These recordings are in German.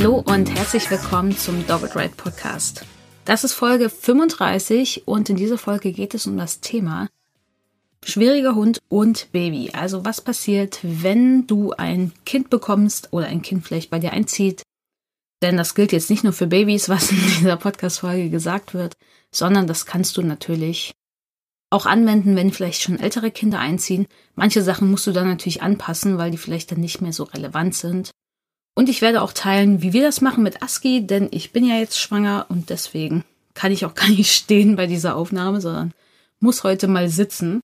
Hallo und herzlich willkommen zum Dogged Ride Podcast. Das ist Folge 35 und in dieser Folge geht es um das Thema schwieriger Hund und Baby. Also was passiert, wenn du ein Kind bekommst oder ein Kind vielleicht bei dir einzieht denn das gilt jetzt nicht nur für Babys, was in dieser Podcast-Folge gesagt wird, sondern das kannst du natürlich auch anwenden, wenn vielleicht schon ältere Kinder einziehen. Manche Sachen musst du dann natürlich anpassen, weil die vielleicht dann nicht mehr so relevant sind. Und ich werde auch teilen, wie wir das machen mit ASCII, denn ich bin ja jetzt schwanger und deswegen kann ich auch gar nicht stehen bei dieser Aufnahme, sondern muss heute mal sitzen.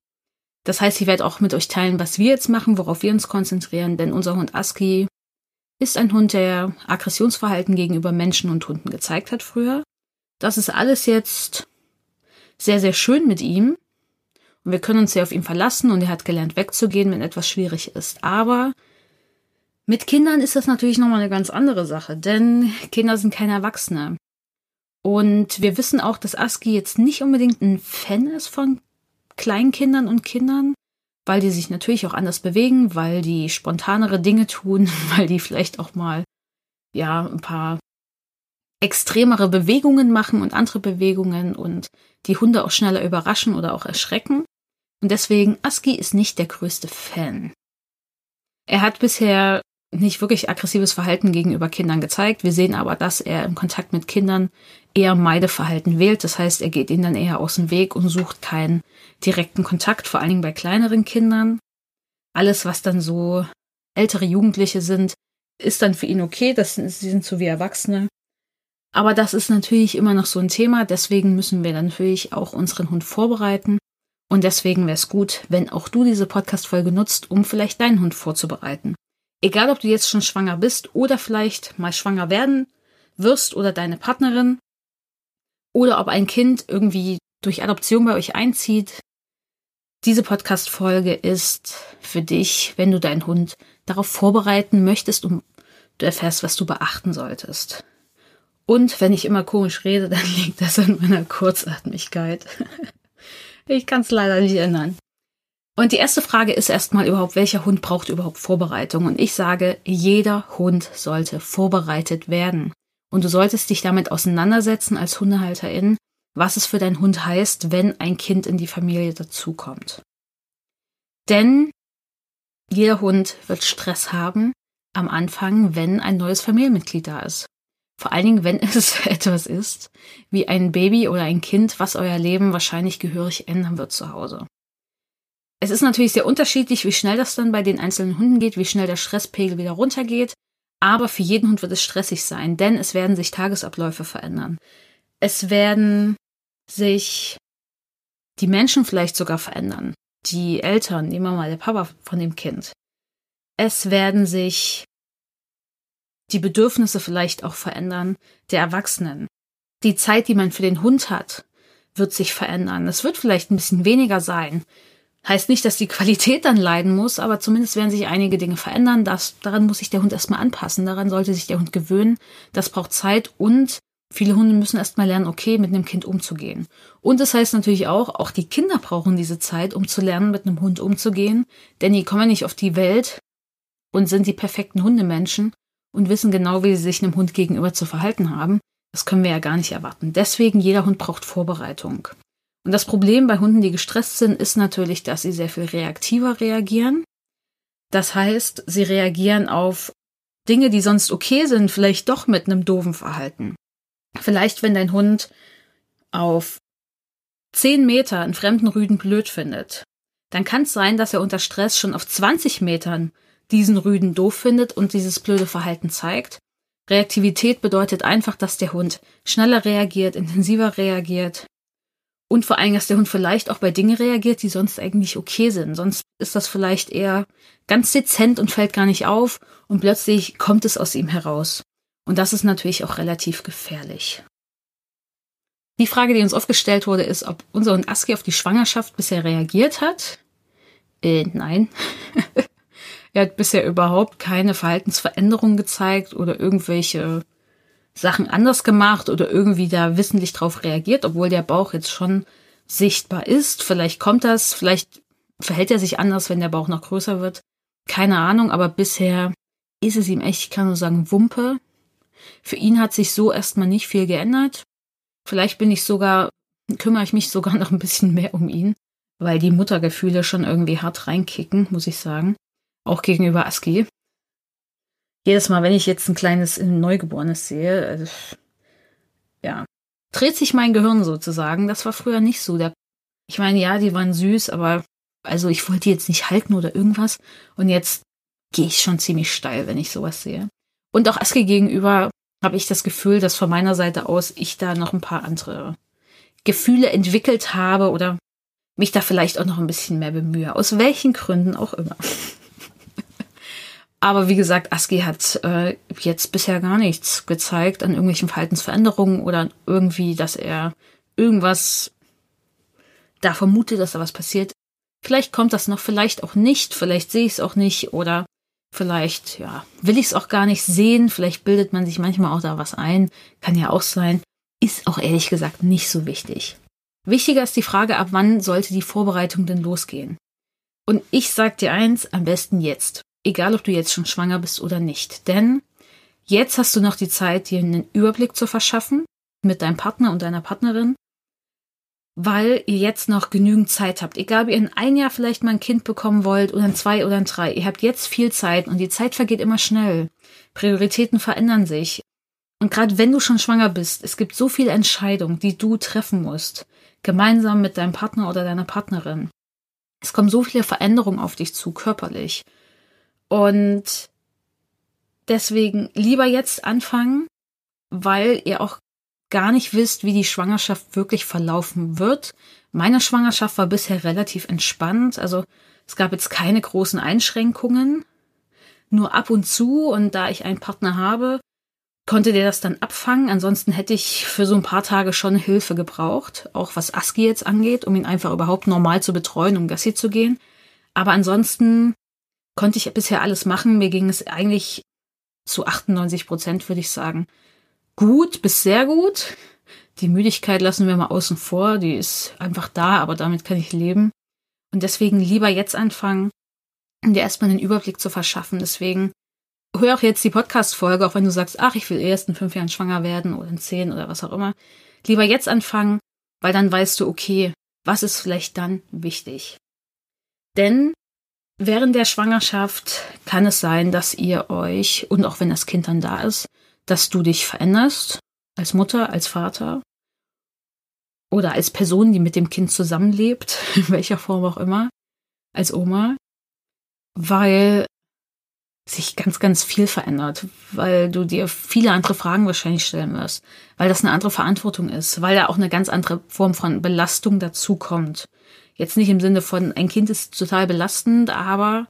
Das heißt, ich werde auch mit euch teilen, was wir jetzt machen, worauf wir uns konzentrieren, denn unser Hund ASCII ist ein Hund, der Aggressionsverhalten gegenüber Menschen und Hunden gezeigt hat früher. Das ist alles jetzt sehr, sehr schön mit ihm. Und wir können uns sehr auf ihn verlassen und er hat gelernt wegzugehen, wenn etwas schwierig ist. Aber mit Kindern ist das natürlich nochmal eine ganz andere Sache, denn Kinder sind keine Erwachsene. Und wir wissen auch, dass Aski jetzt nicht unbedingt ein Fan ist von Kleinkindern und Kindern weil die sich natürlich auch anders bewegen, weil die spontanere Dinge tun, weil die vielleicht auch mal ja ein paar extremere Bewegungen machen und andere Bewegungen und die Hunde auch schneller überraschen oder auch erschrecken. Und deswegen, Aski ist nicht der größte Fan. Er hat bisher nicht wirklich aggressives Verhalten gegenüber Kindern gezeigt. Wir sehen aber, dass er im Kontakt mit Kindern eher Meideverhalten wählt. Das heißt, er geht ihnen dann eher aus dem Weg und sucht keinen direkten Kontakt, vor allen Dingen bei kleineren Kindern. Alles, was dann so ältere Jugendliche sind, ist dann für ihn okay. Das sind, sie sind so wie Erwachsene. Aber das ist natürlich immer noch so ein Thema. Deswegen müssen wir natürlich auch unseren Hund vorbereiten. Und deswegen wäre es gut, wenn auch du diese Podcast-Folge nutzt, um vielleicht deinen Hund vorzubereiten. Egal, ob du jetzt schon schwanger bist oder vielleicht mal schwanger werden wirst oder deine Partnerin oder ob ein Kind irgendwie durch Adoption bei euch einzieht. Diese Podcast-Folge ist für dich, wenn du deinen Hund darauf vorbereiten möchtest und du erfährst, was du beachten solltest. Und wenn ich immer komisch rede, dann liegt das an meiner Kurzatmigkeit. ich kann es leider nicht ändern. Und die erste Frage ist erstmal überhaupt, welcher Hund braucht überhaupt Vorbereitung? Und ich sage, jeder Hund sollte vorbereitet werden. Und du solltest dich damit auseinandersetzen als Hundehalterin, was es für deinen Hund heißt, wenn ein Kind in die Familie dazukommt. Denn jeder Hund wird Stress haben am Anfang, wenn ein neues Familienmitglied da ist. Vor allen Dingen, wenn es etwas ist, wie ein Baby oder ein Kind, was euer Leben wahrscheinlich gehörig ändern wird zu Hause. Es ist natürlich sehr unterschiedlich, wie schnell das dann bei den einzelnen Hunden geht, wie schnell der Stresspegel wieder runtergeht. Aber für jeden Hund wird es stressig sein, denn es werden sich Tagesabläufe verändern. Es werden sich die Menschen vielleicht sogar verändern. Die Eltern, die Mama, der Papa von dem Kind. Es werden sich die Bedürfnisse vielleicht auch verändern der Erwachsenen. Die Zeit, die man für den Hund hat, wird sich verändern. Es wird vielleicht ein bisschen weniger sein. Heißt nicht, dass die Qualität dann leiden muss, aber zumindest werden sich einige Dinge verändern. Das, daran muss sich der Hund erstmal anpassen. Daran sollte sich der Hund gewöhnen. Das braucht Zeit und viele Hunde müssen erstmal lernen, okay, mit einem Kind umzugehen. Und das heißt natürlich auch, auch die Kinder brauchen diese Zeit, um zu lernen, mit einem Hund umzugehen. Denn die kommen nicht auf die Welt und sind die perfekten Hundemenschen und wissen genau, wie sie sich einem Hund gegenüber zu verhalten haben. Das können wir ja gar nicht erwarten. Deswegen, jeder Hund braucht Vorbereitung. Und das Problem bei Hunden, die gestresst sind, ist natürlich, dass sie sehr viel reaktiver reagieren. Das heißt, sie reagieren auf Dinge, die sonst okay sind, vielleicht doch mit einem doofen Verhalten. Vielleicht, wenn dein Hund auf zehn Meter einen fremden Rüden blöd findet, dann kann es sein, dass er unter Stress schon auf 20 Metern diesen Rüden doof findet und dieses blöde Verhalten zeigt. Reaktivität bedeutet einfach, dass der Hund schneller reagiert, intensiver reagiert Und vor allem, dass der Hund vielleicht auch bei Dingen reagiert, die sonst eigentlich okay sind. Sonst ist das vielleicht eher ganz dezent und fällt gar nicht auf und plötzlich kommt es aus ihm heraus. Und das ist natürlich auch relativ gefährlich. Die Frage, die uns oft gestellt wurde, ist, ob unser Hund Aski auf die Schwangerschaft bisher reagiert hat. Äh, nein. er hat bisher überhaupt keine Verhaltensveränderung gezeigt oder irgendwelche Sachen anders gemacht oder irgendwie da wissentlich drauf reagiert, obwohl der Bauch jetzt schon sichtbar ist. Vielleicht kommt das, vielleicht verhält er sich anders, wenn der Bauch noch größer wird. Keine Ahnung, aber bisher ist es ihm echt, ich kann nur sagen, Wumpe. Für ihn hat sich so erstmal nicht viel geändert. Vielleicht bin ich sogar, kümmere ich mich sogar noch ein bisschen mehr um ihn, weil die Muttergefühle schon irgendwie hart reinkicken, muss ich sagen. Auch gegenüber Aski jedes Mal, wenn ich jetzt ein kleines Neugeborenes sehe, also, ja, dreht sich mein Gehirn sozusagen. Das war früher nicht so. Der, ich meine, ja, die waren süß, aber also ich wollte die jetzt nicht halten oder irgendwas. Und jetzt gehe ich schon ziemlich steil, wenn ich sowas sehe. Und auch Aske gegenüber habe ich das Gefühl, dass von meiner Seite aus ich da noch ein paar andere Gefühle entwickelt habe oder mich da vielleicht auch noch ein bisschen mehr bemühe. Aus welchen Gründen auch immer. Aber wie gesagt, Aski hat äh, jetzt bisher gar nichts gezeigt an irgendwelchen Verhaltensveränderungen oder irgendwie, dass er irgendwas da vermutet, dass da was passiert. Vielleicht kommt das noch, vielleicht auch nicht, vielleicht sehe ich es auch nicht oder vielleicht, ja, will ich es auch gar nicht sehen, vielleicht bildet man sich manchmal auch da was ein, kann ja auch sein, ist auch ehrlich gesagt nicht so wichtig. Wichtiger ist die Frage, ab wann sollte die Vorbereitung denn losgehen? Und ich sag dir eins, am besten jetzt egal ob du jetzt schon schwanger bist oder nicht. Denn jetzt hast du noch die Zeit, dir einen Überblick zu verschaffen mit deinem Partner und deiner Partnerin, weil ihr jetzt noch genügend Zeit habt. Egal, ob ihr in ein Jahr vielleicht mal ein Kind bekommen wollt oder in zwei oder in drei. Ihr habt jetzt viel Zeit und die Zeit vergeht immer schnell. Prioritäten verändern sich. Und gerade wenn du schon schwanger bist, es gibt so viele Entscheidungen, die du treffen musst, gemeinsam mit deinem Partner oder deiner Partnerin. Es kommen so viele Veränderungen auf dich zu, körperlich. Und deswegen lieber jetzt anfangen, weil ihr auch gar nicht wisst, wie die Schwangerschaft wirklich verlaufen wird. Meine Schwangerschaft war bisher relativ entspannt. Also es gab jetzt keine großen Einschränkungen. Nur ab und zu, und da ich einen Partner habe, konnte der das dann abfangen. Ansonsten hätte ich für so ein paar Tage schon Hilfe gebraucht, auch was Aski jetzt angeht, um ihn einfach überhaupt normal zu betreuen, um Gassi zu gehen. Aber ansonsten konnte ich bisher alles machen. Mir ging es eigentlich zu 98 Prozent, würde ich sagen, gut bis sehr gut. Die Müdigkeit lassen wir mal außen vor. Die ist einfach da, aber damit kann ich leben. Und deswegen lieber jetzt anfangen, dir erstmal einen Überblick zu verschaffen. Deswegen hör auch jetzt die Podcast-Folge, auch wenn du sagst, ach, ich will erst in fünf Jahren schwanger werden oder in zehn oder was auch immer. Lieber jetzt anfangen, weil dann weißt du, okay, was ist vielleicht dann wichtig. Denn Während der Schwangerschaft kann es sein, dass ihr euch, und auch wenn das Kind dann da ist, dass du dich veränderst, als Mutter, als Vater oder als Person, die mit dem Kind zusammenlebt, in welcher Form auch immer, als Oma, weil sich ganz, ganz viel verändert, weil du dir viele andere Fragen wahrscheinlich stellen wirst, weil das eine andere Verantwortung ist, weil da auch eine ganz andere Form von Belastung dazukommt. Jetzt nicht im Sinne von, ein Kind ist total belastend, aber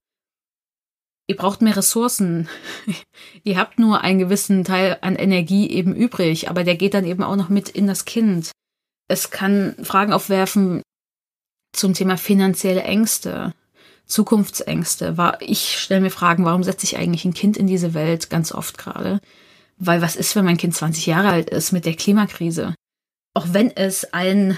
ihr braucht mehr Ressourcen. ihr habt nur einen gewissen Teil an Energie eben übrig, aber der geht dann eben auch noch mit in das Kind. Es kann Fragen aufwerfen zum Thema finanzielle Ängste, Zukunftsängste. Ich stelle mir Fragen, warum setze ich eigentlich ein Kind in diese Welt ganz oft gerade? Weil was ist, wenn mein Kind 20 Jahre alt ist mit der Klimakrise? Auch wenn es ein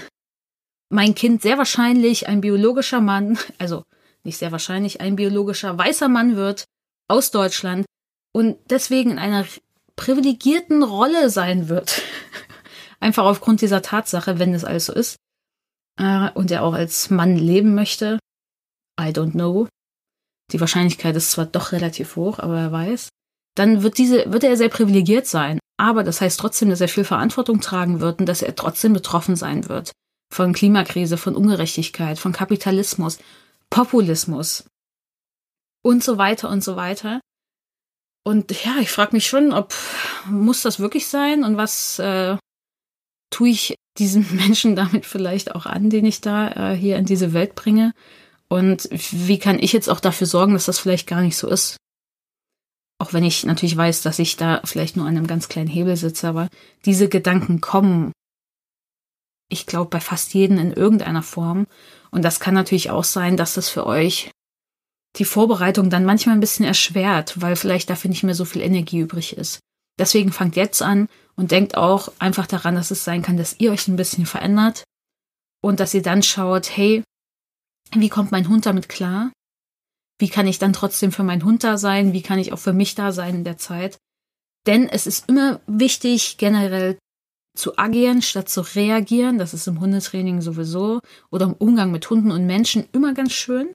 mein Kind sehr wahrscheinlich ein biologischer Mann, also nicht sehr wahrscheinlich, ein biologischer weißer Mann wird aus Deutschland und deswegen in einer privilegierten Rolle sein wird. Einfach aufgrund dieser Tatsache, wenn es alles so ist. Äh, und er auch als Mann leben möchte. I don't know. Die Wahrscheinlichkeit ist zwar doch relativ hoch, aber er weiß. Dann wird diese, wird er sehr privilegiert sein. Aber das heißt trotzdem, dass er viel Verantwortung tragen wird und dass er trotzdem betroffen sein wird von Klimakrise, von Ungerechtigkeit, von Kapitalismus, Populismus und so weiter und so weiter. Und ja, ich frage mich schon, ob muss das wirklich sein und was äh, tue ich diesen Menschen damit vielleicht auch an, den ich da äh, hier in diese Welt bringe? Und wie kann ich jetzt auch dafür sorgen, dass das vielleicht gar nicht so ist? Auch wenn ich natürlich weiß, dass ich da vielleicht nur an einem ganz kleinen Hebel sitze, aber diese Gedanken kommen, ich glaube, bei fast jedem in irgendeiner Form. Und das kann natürlich auch sein, dass das für euch die Vorbereitung dann manchmal ein bisschen erschwert, weil vielleicht dafür nicht mehr so viel Energie übrig ist. Deswegen fangt jetzt an und denkt auch einfach daran, dass es sein kann, dass ihr euch ein bisschen verändert und dass ihr dann schaut, hey, wie kommt mein Hund damit klar? Wie kann ich dann trotzdem für meinen Hund da sein? Wie kann ich auch für mich da sein in der Zeit? Denn es ist immer wichtig, generell zu agieren statt zu reagieren. Das ist im Hundetraining sowieso oder im Umgang mit Hunden und Menschen immer ganz schön.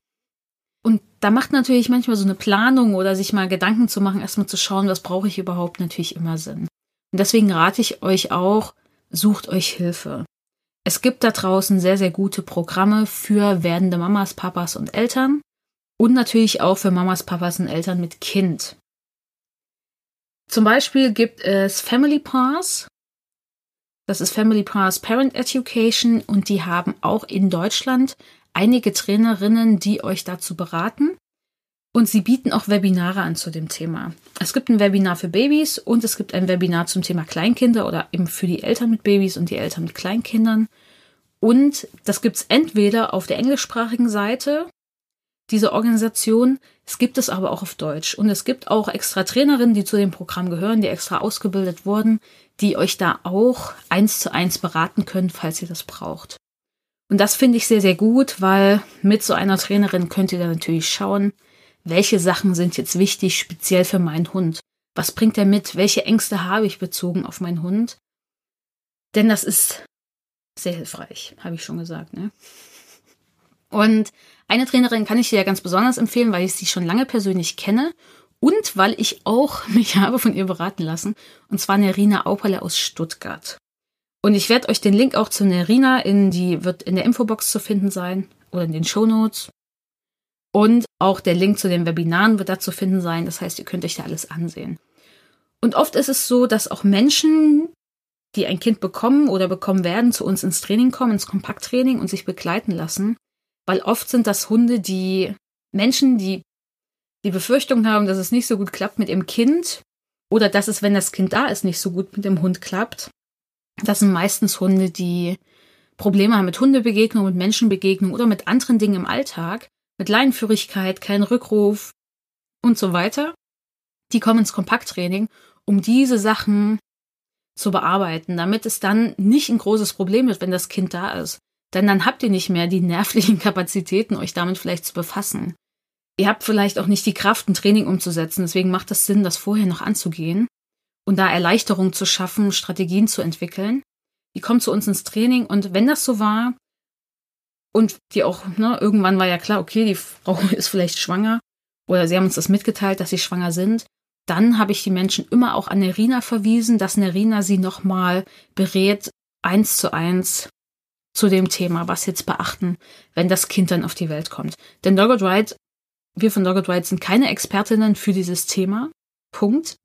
Und da macht natürlich manchmal so eine Planung oder sich mal Gedanken zu machen, erstmal zu schauen, was brauche ich überhaupt, natürlich immer Sinn. Und deswegen rate ich euch auch, sucht euch Hilfe. Es gibt da draußen sehr, sehr gute Programme für werdende Mamas, Papas und Eltern und natürlich auch für Mamas, Papas und Eltern mit Kind. Zum Beispiel gibt es Family Pass. Das ist Family Pass Parent Education und die haben auch in Deutschland einige Trainerinnen, die euch dazu beraten. Und sie bieten auch Webinare an zu dem Thema. Es gibt ein Webinar für Babys und es gibt ein Webinar zum Thema Kleinkinder oder eben für die Eltern mit Babys und die Eltern mit Kleinkindern. Und das gibt's entweder auf der englischsprachigen Seite dieser Organisation, es gibt es aber auch auf Deutsch. Und es gibt auch extra Trainerinnen, die zu dem Programm gehören, die extra ausgebildet wurden, die euch da auch eins zu eins beraten können, falls ihr das braucht. Und das finde ich sehr, sehr gut, weil mit so einer Trainerin könnt ihr dann natürlich schauen, welche Sachen sind jetzt wichtig, speziell für meinen Hund. Was bringt er mit? Welche Ängste habe ich bezogen auf meinen Hund? Denn das ist sehr hilfreich, habe ich schon gesagt. Ne? Und eine Trainerin kann ich dir ja ganz besonders empfehlen, weil ich sie schon lange persönlich kenne und weil ich auch mich habe von ihr beraten lassen. Und zwar Nerina Auperle aus Stuttgart. Und ich werde euch den Link auch zu Nerina in die, wird in der Infobox zu finden sein oder in den Show Notes. Und auch der Link zu den Webinaren wird da zu finden sein. Das heißt, ihr könnt euch da alles ansehen. Und oft ist es so, dass auch Menschen, die ein Kind bekommen oder bekommen werden, zu uns ins Training kommen, ins Kompakttraining und sich begleiten lassen. Weil oft sind das Hunde, die Menschen, die die Befürchtung haben, dass es nicht so gut klappt mit ihrem Kind oder dass es, wenn das Kind da ist, nicht so gut mit dem Hund klappt. Das sind meistens Hunde, die Probleme haben mit Hundebegegnung, mit Menschenbegegnung oder mit anderen Dingen im Alltag, mit Leinenführigkeit, kein Rückruf und so weiter. Die kommen ins Kompakttraining, um diese Sachen zu bearbeiten, damit es dann nicht ein großes Problem ist, wenn das Kind da ist. Denn dann habt ihr nicht mehr die nervlichen Kapazitäten, euch damit vielleicht zu befassen. Ihr habt vielleicht auch nicht die Kraft, ein Training umzusetzen, deswegen macht es Sinn, das vorher noch anzugehen und da Erleichterung zu schaffen, Strategien zu entwickeln. Die kommt zu uns ins Training und wenn das so war und die auch, ne, irgendwann war ja klar, okay, die Frau ist vielleicht schwanger oder sie haben uns das mitgeteilt, dass sie schwanger sind, dann habe ich die Menschen immer auch an Nerina verwiesen, dass Nerina sie nochmal berät, eins zu eins zu dem Thema, was jetzt beachten, wenn das Kind dann auf die Welt kommt. Denn Dogged Ride, wir von Dogged Ride sind keine Expertinnen für dieses Thema. Punkt.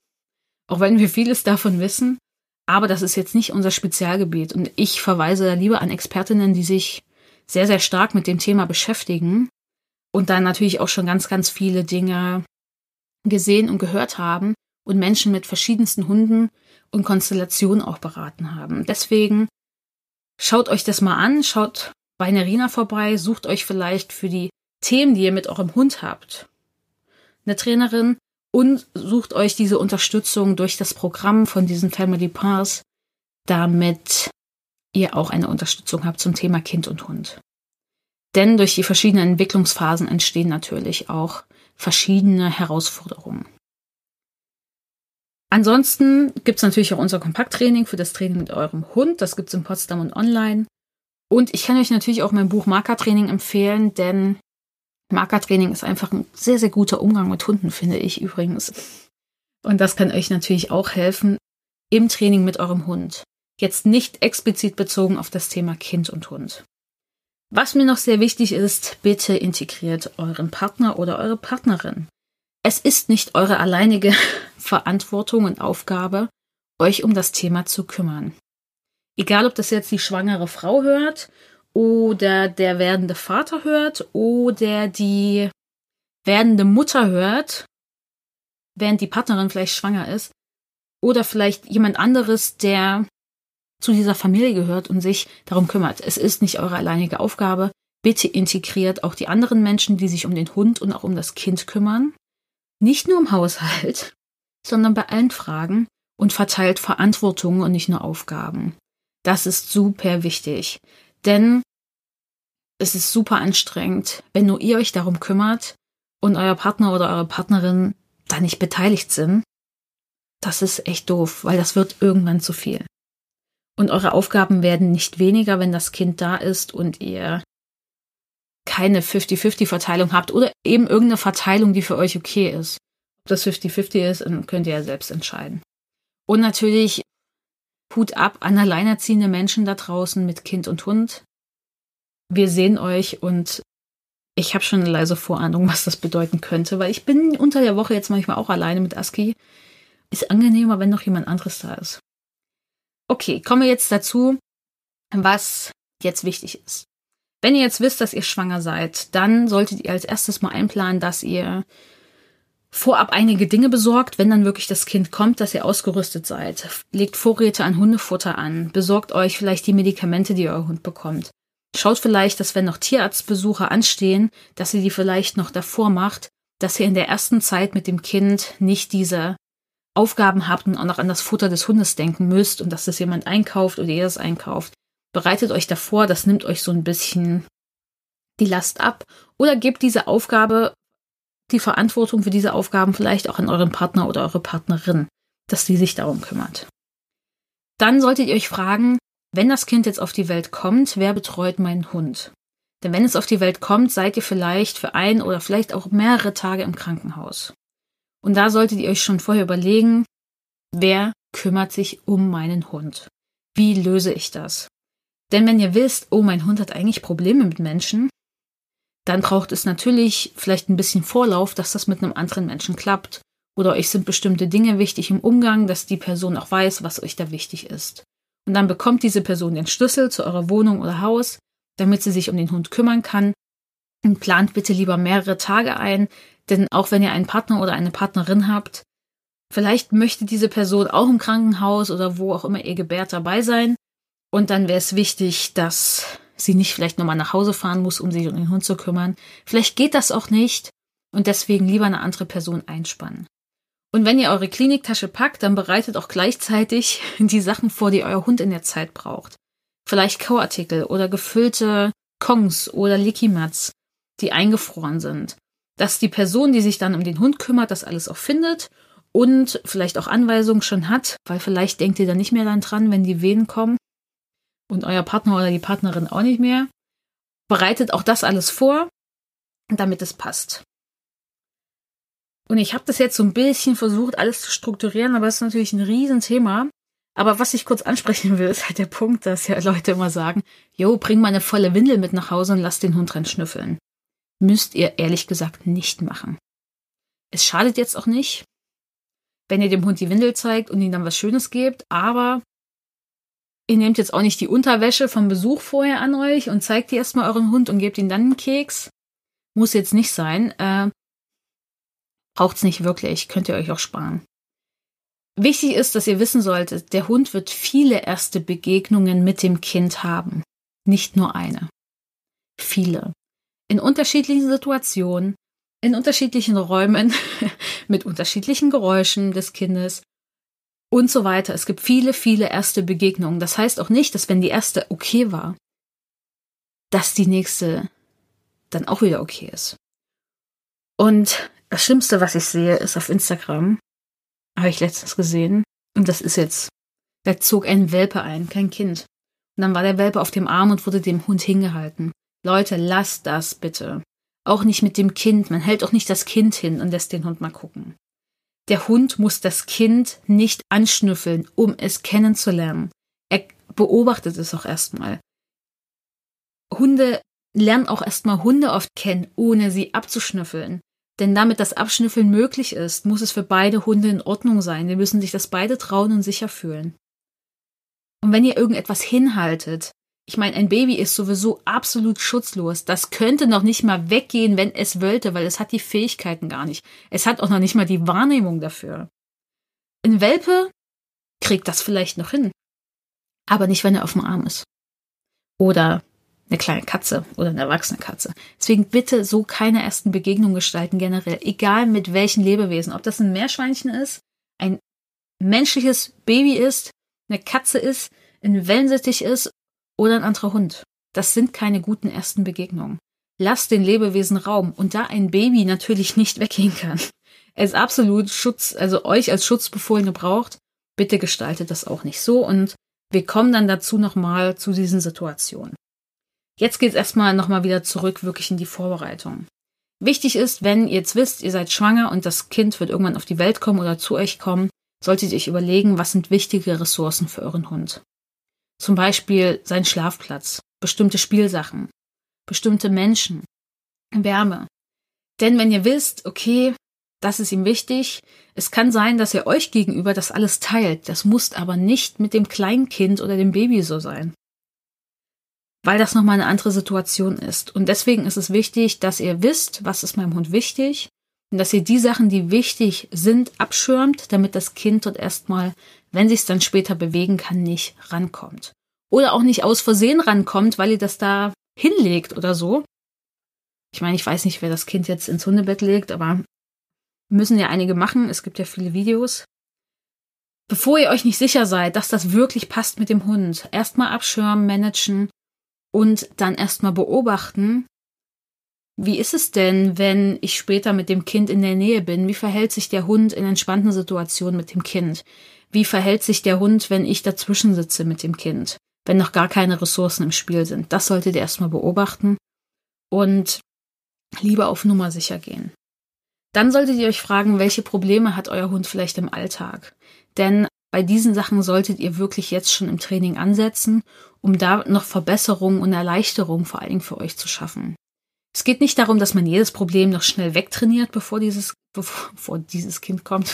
Auch wenn wir vieles davon wissen. Aber das ist jetzt nicht unser Spezialgebiet. Und ich verweise da lieber an Expertinnen, die sich sehr, sehr stark mit dem Thema beschäftigen und dann natürlich auch schon ganz, ganz viele Dinge gesehen und gehört haben und Menschen mit verschiedensten Hunden und Konstellationen auch beraten haben. Deswegen schaut euch das mal an, schaut bei Nerina vorbei, sucht euch vielleicht für die Themen, die ihr mit eurem Hund habt, eine Trainerin, und sucht euch diese Unterstützung durch das Programm von diesen Family Pass, damit ihr auch eine Unterstützung habt zum Thema Kind und Hund. Denn durch die verschiedenen Entwicklungsphasen entstehen natürlich auch verschiedene Herausforderungen. Ansonsten gibt's natürlich auch unser Kompakttraining für das Training mit eurem Hund. Das gibt's in Potsdam und online. Und ich kann euch natürlich auch mein Buch Markertraining empfehlen, denn Markertraining ist einfach ein sehr, sehr guter Umgang mit Hunden, finde ich übrigens. Und das kann euch natürlich auch helfen im Training mit eurem Hund. Jetzt nicht explizit bezogen auf das Thema Kind und Hund. Was mir noch sehr wichtig ist, bitte integriert euren Partner oder eure Partnerin. Es ist nicht eure alleinige Verantwortung und Aufgabe, euch um das Thema zu kümmern. Egal, ob das jetzt die schwangere Frau hört oder der werdende Vater hört oder die werdende Mutter hört, während die Partnerin vielleicht schwanger ist, oder vielleicht jemand anderes, der zu dieser Familie gehört und sich darum kümmert. Es ist nicht eure alleinige Aufgabe. Bitte integriert auch die anderen Menschen, die sich um den Hund und auch um das Kind kümmern. Nicht nur im Haushalt, sondern bei allen Fragen und verteilt Verantwortung und nicht nur Aufgaben. Das ist super wichtig, denn es ist super anstrengend, wenn nur ihr euch darum kümmert und euer Partner oder eure Partnerin da nicht beteiligt sind. Das ist echt doof, weil das wird irgendwann zu viel. Und eure Aufgaben werden nicht weniger, wenn das Kind da ist und ihr keine 50-50-Verteilung habt oder eben irgendeine Verteilung, die für euch okay ist. Ob das 50-50 ist, könnt ihr ja selbst entscheiden. Und natürlich Hut ab an alleinerziehende Menschen da draußen mit Kind und Hund. Wir sehen euch und ich habe schon eine leise Vorahnung, was das bedeuten könnte, weil ich bin unter der Woche jetzt manchmal auch alleine mit Aski. Ist angenehmer, wenn noch jemand anderes da ist. Okay, kommen wir jetzt dazu, was jetzt wichtig ist. Wenn ihr jetzt wisst, dass ihr schwanger seid, dann solltet ihr als erstes mal einplanen, dass ihr vorab einige Dinge besorgt, wenn dann wirklich das Kind kommt, dass ihr ausgerüstet seid. Legt Vorräte an Hundefutter an, besorgt euch vielleicht die Medikamente, die euer Hund bekommt. Schaut vielleicht, dass wenn noch Tierarztbesuche anstehen, dass ihr die vielleicht noch davor macht, dass ihr in der ersten Zeit mit dem Kind nicht diese Aufgaben habt und auch noch an das Futter des Hundes denken müsst und dass das jemand einkauft oder ihr das einkauft. Bereitet euch davor, das nimmt euch so ein bisschen die Last ab oder gebt diese Aufgabe die Verantwortung für diese Aufgaben vielleicht auch an euren Partner oder eure Partnerin, dass sie sich darum kümmert. Dann solltet ihr euch fragen, wenn das Kind jetzt auf die Welt kommt, wer betreut meinen Hund? Denn wenn es auf die Welt kommt, seid ihr vielleicht für ein oder vielleicht auch mehrere Tage im Krankenhaus. Und da solltet ihr euch schon vorher überlegen, wer kümmert sich um meinen Hund? Wie löse ich das? Denn wenn ihr wisst, oh, mein Hund hat eigentlich Probleme mit Menschen, dann braucht es natürlich vielleicht ein bisschen Vorlauf, dass das mit einem anderen Menschen klappt. Oder euch sind bestimmte Dinge wichtig im Umgang, dass die Person auch weiß, was euch da wichtig ist. Und dann bekommt diese Person den Schlüssel zu eurer Wohnung oder Haus, damit sie sich um den Hund kümmern kann. Und plant bitte lieber mehrere Tage ein, denn auch wenn ihr einen Partner oder eine Partnerin habt, vielleicht möchte diese Person auch im Krankenhaus oder wo auch immer ihr gebärt dabei sein. Und dann wäre es wichtig, dass sie nicht vielleicht nochmal nach Hause fahren muss, um sich um den Hund zu kümmern. Vielleicht geht das auch nicht und deswegen lieber eine andere Person einspannen. Und wenn ihr eure Kliniktasche packt, dann bereitet auch gleichzeitig die Sachen vor, die euer Hund in der Zeit braucht. Vielleicht Kauartikel oder gefüllte Kongs oder Likimats, die eingefroren sind. Dass die Person, die sich dann um den Hund kümmert, das alles auch findet und vielleicht auch Anweisungen schon hat, weil vielleicht denkt ihr dann nicht mehr dran, wenn die Wehen kommen und euer Partner oder die Partnerin auch nicht mehr. Bereitet auch das alles vor, damit es passt. Und ich habe das jetzt so ein bisschen versucht, alles zu strukturieren, aber es ist natürlich ein Riesenthema. Aber was ich kurz ansprechen will, ist halt der Punkt, dass ja Leute immer sagen, jo, bring mal eine volle Windel mit nach Hause und lass den Hund dran schnüffeln. Müsst ihr ehrlich gesagt nicht machen. Es schadet jetzt auch nicht, wenn ihr dem Hund die Windel zeigt und ihm dann was Schönes gebt, aber Ihr nehmt jetzt auch nicht die Unterwäsche vom Besuch vorher an euch und zeigt die erstmal euren Hund und gebt ihm dann einen Keks. Muss jetzt nicht sein. Äh, braucht's nicht wirklich. Könnt ihr euch auch sparen. Wichtig ist, dass ihr wissen solltet, der Hund wird viele erste Begegnungen mit dem Kind haben. Nicht nur eine. Viele. In unterschiedlichen Situationen, in unterschiedlichen Räumen, mit unterschiedlichen Geräuschen des Kindes und so weiter. Es gibt viele, viele erste Begegnungen. Das heißt auch nicht, dass wenn die erste okay war, dass die nächste dann auch wieder okay ist. Und das Schlimmste, was ich sehe, ist auf Instagram, habe ich letztens gesehen, und das ist jetzt, da zog ein Welpe ein, kein Kind. Und dann war der Welpe auf dem Arm und wurde dem Hund hingehalten. Leute, lasst das bitte. Auch nicht mit dem Kind. Man hält auch nicht das Kind hin und lässt den Hund mal gucken. Der Hund muss das Kind nicht anschnüffeln, um es kennenzulernen. Er beobachtet es auch erstmal. Hunde lernen auch erstmal Hunde oft kennen, ohne sie abzuschnüffeln. Denn damit das Abschnüffeln möglich ist, muss es für beide Hunde in Ordnung sein. Die müssen sich das beide trauen und sicher fühlen. Und wenn ihr irgendetwas hinhaltet, ich meine, ein Baby ist sowieso absolut schutzlos. Das könnte noch nicht mal weggehen, wenn es wollte, weil es hat die Fähigkeiten gar nicht. Es hat auch noch nicht mal die Wahrnehmung dafür. Ein Welpe kriegt das vielleicht noch hin. Aber nicht, wenn er auf dem Arm ist. Oder eine kleine Katze oder eine erwachsene Katze. Deswegen bitte so keine ersten Begegnungen gestalten generell, egal mit welchen Lebewesen. Ob das ein Meerschweinchen ist, ein menschliches Baby ist, eine Katze ist, ein Wellensittich ist oder ein anderer Hund. Das sind keine guten ersten Begegnungen. Lasst den Lebewesen Raum und da ein Baby natürlich nicht weggehen kann, es absolut Schutz, also euch als Schutzbefohlene braucht, bitte gestaltet das auch nicht so und wir kommen dann dazu nochmal zu diesen Situationen. Jetzt geht es erstmal nochmal wieder zurück wirklich in die Vorbereitung. Wichtig ist, wenn ihr jetzt wisst, ihr seid schwanger und das Kind wird irgendwann auf die Welt kommen oder zu euch kommen, solltet ihr euch überlegen, was sind wichtige Ressourcen für euren Hund. Zum Beispiel sein Schlafplatz, bestimmte Spielsachen, bestimmte Menschen, Wärme. Denn wenn ihr wisst, okay, das ist ihm wichtig, es kann sein, dass er euch gegenüber das alles teilt. Das muss aber nicht mit dem Kleinkind oder dem Baby so sein weil das nochmal eine andere Situation ist. Und deswegen ist es wichtig, dass ihr wisst, was ist meinem Hund wichtig und dass ihr die Sachen, die wichtig sind, abschirmt, damit das Kind dort erstmal, wenn sich es dann später bewegen kann, nicht rankommt. Oder auch nicht aus Versehen rankommt, weil ihr das da hinlegt oder so. Ich meine, ich weiß nicht, wer das Kind jetzt ins Hundebett legt, aber müssen ja einige machen. Es gibt ja viele Videos. Bevor ihr euch nicht sicher seid, dass das wirklich passt mit dem Hund, erstmal abschirmen, managen und dann erstmal beobachten, wie ist es denn, wenn ich später mit dem Kind in der Nähe bin? Wie verhält sich der Hund in entspannten Situationen mit dem Kind? Wie verhält sich der Hund, wenn ich dazwischen sitze mit dem Kind? Wenn noch gar keine Ressourcen im Spiel sind. Das solltet ihr erstmal beobachten und lieber auf Nummer sicher gehen. Dann solltet ihr euch fragen, welche Probleme hat euer Hund vielleicht im Alltag? Denn bei diesen Sachen solltet ihr wirklich jetzt schon im Training ansetzen, um da noch Verbesserungen und Erleichterungen vor allen Dingen für euch zu schaffen. Es geht nicht darum, dass man jedes Problem noch schnell wegtrainiert, bevor dieses, bevor dieses Kind kommt,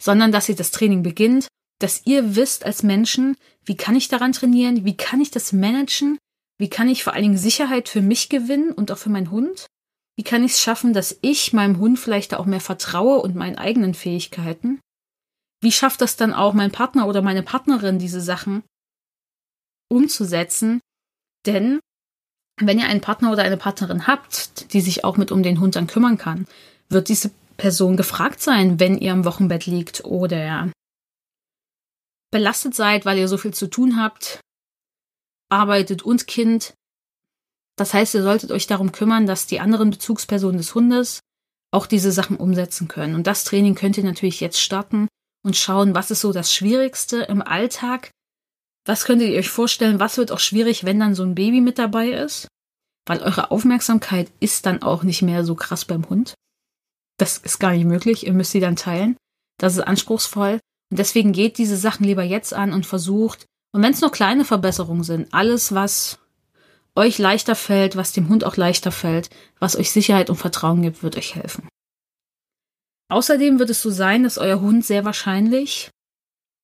sondern dass ihr das Training beginnt, dass ihr wisst als Menschen, wie kann ich daran trainieren, wie kann ich das managen, wie kann ich vor allen Dingen Sicherheit für mich gewinnen und auch für meinen Hund, wie kann ich es schaffen, dass ich meinem Hund vielleicht auch mehr vertraue und meinen eigenen Fähigkeiten wie schafft das dann auch mein Partner oder meine Partnerin, diese Sachen umzusetzen? Denn wenn ihr einen Partner oder eine Partnerin habt, die sich auch mit um den Hund dann kümmern kann, wird diese Person gefragt sein, wenn ihr im Wochenbett liegt oder belastet seid, weil ihr so viel zu tun habt, arbeitet und Kind. Das heißt, ihr solltet euch darum kümmern, dass die anderen Bezugspersonen des Hundes auch diese Sachen umsetzen können. Und das Training könnt ihr natürlich jetzt starten und schauen, was ist so das Schwierigste im Alltag. Was könntet ihr euch vorstellen, was wird auch schwierig, wenn dann so ein Baby mit dabei ist? Weil eure Aufmerksamkeit ist dann auch nicht mehr so krass beim Hund. Das ist gar nicht möglich, ihr müsst sie dann teilen. Das ist anspruchsvoll. Und deswegen geht diese Sachen lieber jetzt an und versucht, und wenn es nur kleine Verbesserungen sind, alles, was euch leichter fällt, was dem Hund auch leichter fällt, was euch Sicherheit und Vertrauen gibt, wird euch helfen. Außerdem wird es so sein, dass euer Hund sehr wahrscheinlich,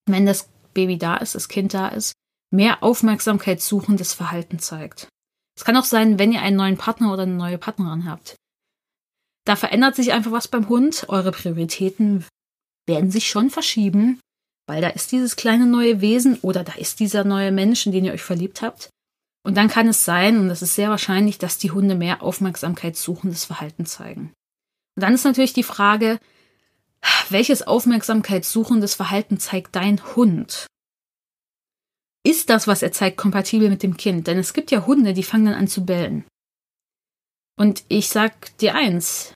wenn das Baby da ist, das Kind da ist, mehr Aufmerksamkeit suchendes Verhalten zeigt. Es kann auch sein, wenn ihr einen neuen Partner oder eine neue Partnerin habt. Da verändert sich einfach was beim Hund. Eure Prioritäten werden sich schon verschieben, weil da ist dieses kleine neue Wesen oder da ist dieser neue Mensch, in den ihr euch verliebt habt. Und dann kann es sein, und es ist sehr wahrscheinlich, dass die Hunde mehr Aufmerksamkeit suchendes Verhalten zeigen. Und dann ist natürlich die Frage, welches aufmerksamkeitssuchendes Verhalten zeigt dein Hund? Ist das, was er zeigt, kompatibel mit dem Kind? Denn es gibt ja Hunde, die fangen dann an zu bellen. Und ich sag dir eins,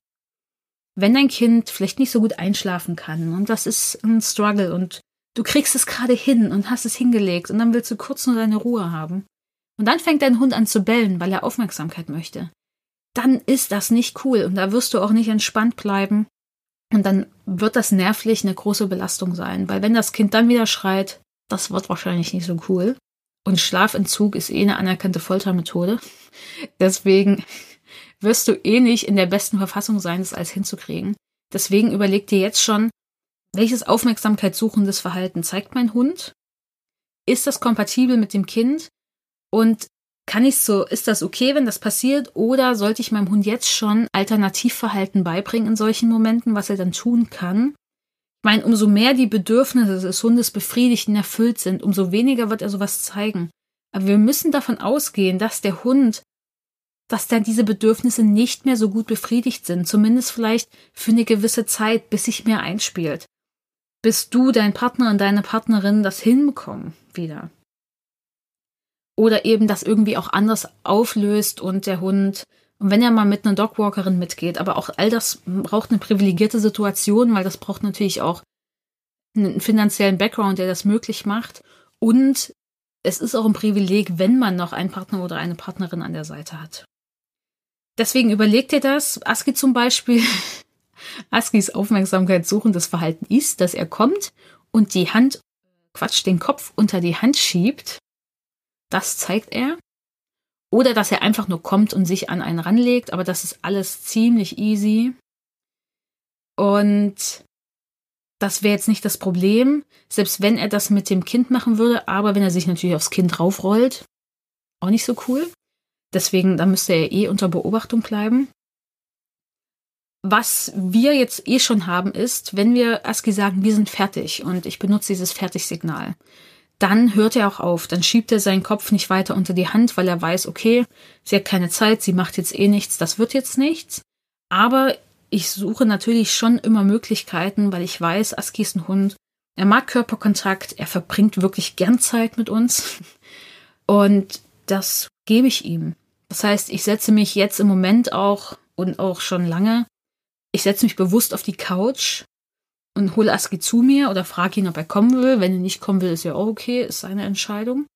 wenn dein Kind vielleicht nicht so gut einschlafen kann und das ist ein Struggle und du kriegst es gerade hin und hast es hingelegt und dann willst du kurz nur deine Ruhe haben und dann fängt dein Hund an zu bellen, weil er Aufmerksamkeit möchte, dann ist das nicht cool und da wirst du auch nicht entspannt bleiben und dann wird das nervlich eine große Belastung sein, weil wenn das Kind dann wieder schreit, das wird wahrscheinlich nicht so cool. Und Schlafentzug ist eh eine anerkannte Foltermethode. Deswegen wirst du eh nicht in der besten Verfassung sein, das alles hinzukriegen. Deswegen überleg dir jetzt schon, welches aufmerksamkeitssuchendes Verhalten zeigt mein Hund? ist das kompatibel mit dem Kind und kann ich so, ist das okay, wenn das passiert oder sollte ich meinem Hund jetzt schon Alternativverhalten beibringen in solchen Momenten, was er dann tun kann? Ich meine, umso mehr die Bedürfnisse des Hundes befriedigt und erfüllt sind, umso weniger wird er sowas zeigen. Aber wir müssen davon ausgehen, dass der Hund, dass da diese Bedürfnisse nicht mehr so gut befriedigt sind, zumindest vielleicht für eine gewisse Zeit, bis sich mehr einspielt. Bis du, dein Partner und deine Partnerin das hinbekommen wieder. Oder eben das irgendwie auch anders auflöst und der Hund, und wenn er mal mit einer Dogwalkerin mitgeht, aber auch all das braucht eine privilegierte Situation, weil das braucht natürlich auch einen finanziellen Background, der das möglich macht. Und es ist auch ein Privileg, wenn man noch einen Partner oder eine Partnerin an der Seite hat. Deswegen überlegt ihr das. Aski zum Beispiel, Askis aufmerksamkeitssuchendes Verhalten ist, dass er kommt und die Hand, Quatsch, den Kopf unter die Hand schiebt. Das zeigt er. Oder dass er einfach nur kommt und sich an einen ranlegt, aber das ist alles ziemlich easy. Und das wäre jetzt nicht das Problem, selbst wenn er das mit dem Kind machen würde, aber wenn er sich natürlich aufs Kind draufrollt, auch nicht so cool. Deswegen, da müsste er eh unter Beobachtung bleiben. Was wir jetzt eh schon haben, ist, wenn wir ASCII sagen, wir sind fertig und ich benutze dieses Fertigsignal, dann hört er auch auf, dann schiebt er seinen Kopf nicht weiter unter die Hand, weil er weiß, okay, sie hat keine Zeit, sie macht jetzt eh nichts, das wird jetzt nichts. Aber ich suche natürlich schon immer Möglichkeiten, weil ich weiß, Aski ist ein Hund. Er mag Körperkontakt, er verbringt wirklich gern Zeit mit uns. Und das gebe ich ihm. Das heißt, ich setze mich jetzt im Moment auch und auch schon lange, ich setze mich bewusst auf die Couch und hole Aski zu mir oder frage ihn, ob er kommen will. Wenn er nicht kommen will, ist ja auch okay, ist seine Entscheidung.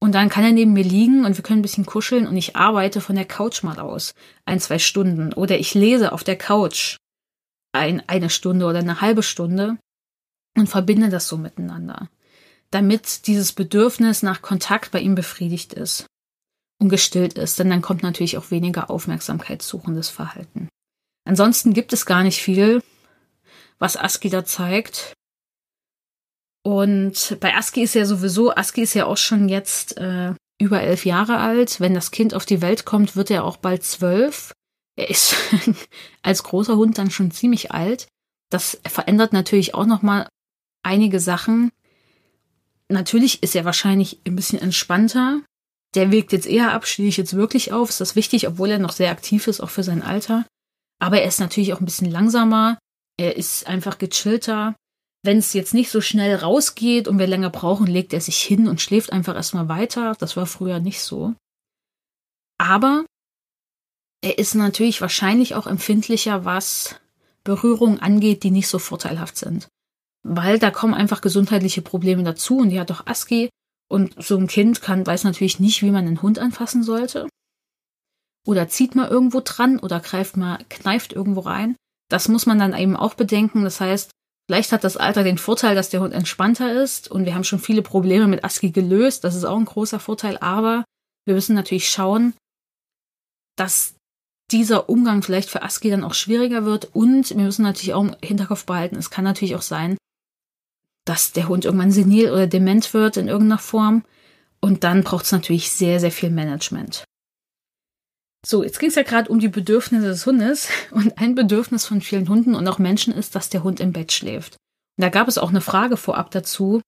Und dann kann er neben mir liegen und wir können ein bisschen kuscheln und ich arbeite von der Couch mal aus. Ein, zwei Stunden. Oder ich lese auf der Couch ein, eine Stunde oder eine halbe Stunde und verbinde das so miteinander. Damit dieses Bedürfnis nach Kontakt bei ihm befriedigt ist und gestillt ist, denn dann kommt natürlich auch weniger aufmerksamkeitssuchendes Verhalten. Ansonsten gibt es gar nicht viel, was ASCII da zeigt. Und bei ASCII ist ja sowieso, ASCII ist ja auch schon jetzt äh, über elf Jahre alt. Wenn das Kind auf die Welt kommt, wird er auch bald zwölf. Er ist als großer Hund dann schon ziemlich alt. Das verändert natürlich auch noch mal einige Sachen. Natürlich ist er wahrscheinlich ein bisschen entspannter. Der wirkt jetzt eher ab, stehe ich jetzt wirklich auf. Ist das wichtig, obwohl er noch sehr aktiv ist, auch für sein Alter. Aber er ist natürlich auch ein bisschen langsamer. Er ist einfach gechillter. Wenn es jetzt nicht so schnell rausgeht und wir länger brauchen, legt er sich hin und schläft einfach erstmal weiter. Das war früher nicht so. Aber er ist natürlich wahrscheinlich auch empfindlicher, was Berührungen angeht, die nicht so vorteilhaft sind. Weil da kommen einfach gesundheitliche Probleme dazu und die hat doch ASCII und so ein Kind kann, weiß natürlich nicht, wie man einen Hund anfassen sollte. Oder zieht mal irgendwo dran oder greift mal, kneift irgendwo rein. Das muss man dann eben auch bedenken. Das heißt, Vielleicht hat das Alter den Vorteil, dass der Hund entspannter ist und wir haben schon viele Probleme mit ASCII gelöst. Das ist auch ein großer Vorteil, aber wir müssen natürlich schauen, dass dieser Umgang vielleicht für ASCII dann auch schwieriger wird und wir müssen natürlich auch im Hinterkopf behalten, es kann natürlich auch sein, dass der Hund irgendwann senil oder dement wird in irgendeiner Form und dann braucht es natürlich sehr, sehr viel Management. So, jetzt ging es ja gerade um die Bedürfnisse des Hundes und ein Bedürfnis von vielen Hunden und auch Menschen ist, dass der Hund im Bett schläft. Und da gab es auch eine Frage vorab dazu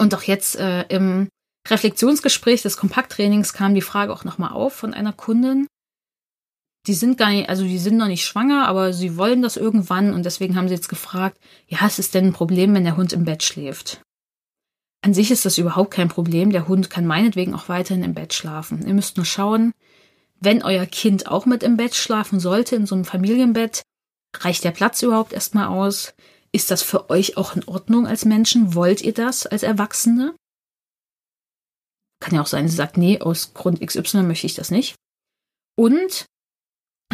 und auch jetzt äh, im Reflexionsgespräch des Kompakttrainings kam die Frage auch nochmal auf von einer Kundin. Die sind gar nicht, also die sind noch nicht schwanger, aber sie wollen das irgendwann und deswegen haben sie jetzt gefragt, ja, ist es denn ein Problem, wenn der Hund im Bett schläft? An sich ist das überhaupt kein Problem. Der Hund kann meinetwegen auch weiterhin im Bett schlafen. Ihr müsst nur schauen, wenn euer Kind auch mit im Bett schlafen sollte, in so einem Familienbett, reicht der Platz überhaupt erstmal aus? Ist das für euch auch in Ordnung als Menschen? Wollt ihr das als Erwachsene? Kann ja auch sein, sie sagt, nee, aus Grund XY möchte ich das nicht. Und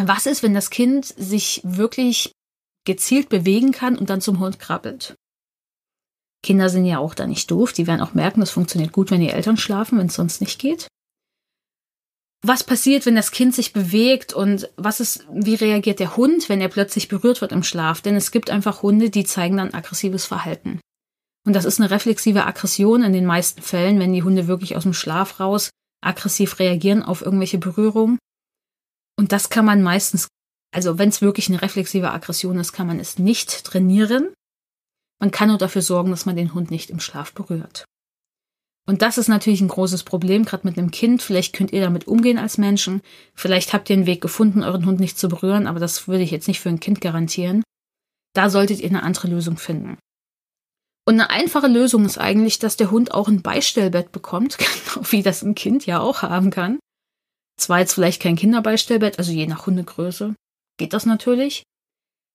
was ist, wenn das Kind sich wirklich gezielt bewegen kann und dann zum Hund krabbelt? Kinder sind ja auch da nicht doof, die werden auch merken, das funktioniert gut, wenn die Eltern schlafen, wenn es sonst nicht geht was passiert, wenn das Kind sich bewegt und was ist, wie reagiert der Hund, wenn er plötzlich berührt wird im Schlaf? Denn es gibt einfach Hunde, die zeigen dann aggressives Verhalten. Und das ist eine reflexive Aggression in den meisten Fällen, wenn die Hunde wirklich aus dem Schlaf raus aggressiv reagieren auf irgendwelche Berührungen. Und das kann man meistens, also wenn es wirklich eine reflexive Aggression ist, kann man es nicht trainieren. Man kann nur dafür sorgen, dass man den Hund nicht im Schlaf berührt. Und das ist natürlich ein großes Problem, gerade mit einem Kind. Vielleicht könnt ihr damit umgehen als Menschen. Vielleicht habt ihr einen Weg gefunden, euren Hund nicht zu berühren, aber das würde ich jetzt nicht für ein Kind garantieren. Da solltet ihr eine andere Lösung finden. Und eine einfache Lösung ist eigentlich, dass der Hund auch ein Beistellbett bekommt, genau wie das ein Kind ja auch haben kann. Zwar jetzt vielleicht kein Kinderbeistellbett, also je nach Hundegröße geht das natürlich.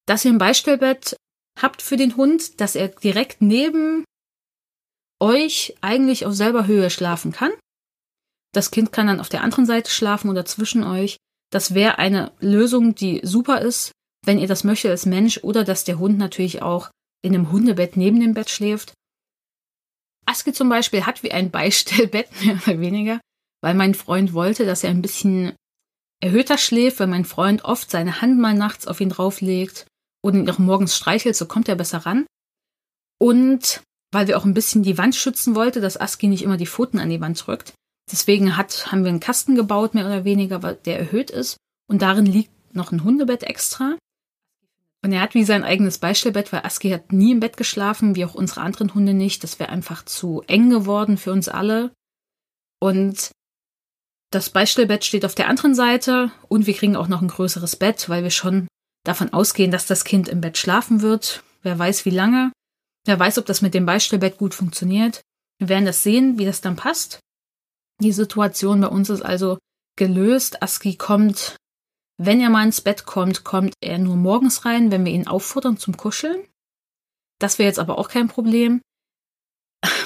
Dass ihr ein Beistellbett habt für den Hund, dass er direkt neben euch eigentlich auf selber Höhe schlafen kann. Das Kind kann dann auf der anderen Seite schlafen oder zwischen euch. Das wäre eine Lösung, die super ist, wenn ihr das möchtet als Mensch oder dass der Hund natürlich auch in einem Hundebett neben dem Bett schläft. Aske zum Beispiel hat wie ein Beistellbett, mehr oder weniger, weil mein Freund wollte, dass er ein bisschen erhöhter schläft, weil mein Freund oft seine Hand mal nachts auf ihn drauflegt und ihn auch morgens streichelt, so kommt er besser ran. Und weil wir auch ein bisschen die Wand schützen wollten, dass Aski nicht immer die Pfoten an die Wand drückt. Deswegen hat, haben wir einen Kasten gebaut, mehr oder weniger, der erhöht ist. Und darin liegt noch ein Hundebett extra. Und er hat wie sein eigenes Beistellbett, weil Aski hat nie im Bett geschlafen, wie auch unsere anderen Hunde nicht. Das wäre einfach zu eng geworden für uns alle. Und das Beistellbett steht auf der anderen Seite und wir kriegen auch noch ein größeres Bett, weil wir schon davon ausgehen, dass das Kind im Bett schlafen wird. Wer weiß wie lange. Wer weiß, ob das mit dem Beistellbett gut funktioniert. Wir werden das sehen, wie das dann passt. Die Situation bei uns ist also gelöst. Aski kommt wenn er mal ins Bett kommt, kommt er nur morgens rein, wenn wir ihn auffordern zum Kuscheln. Das wäre jetzt aber auch kein Problem.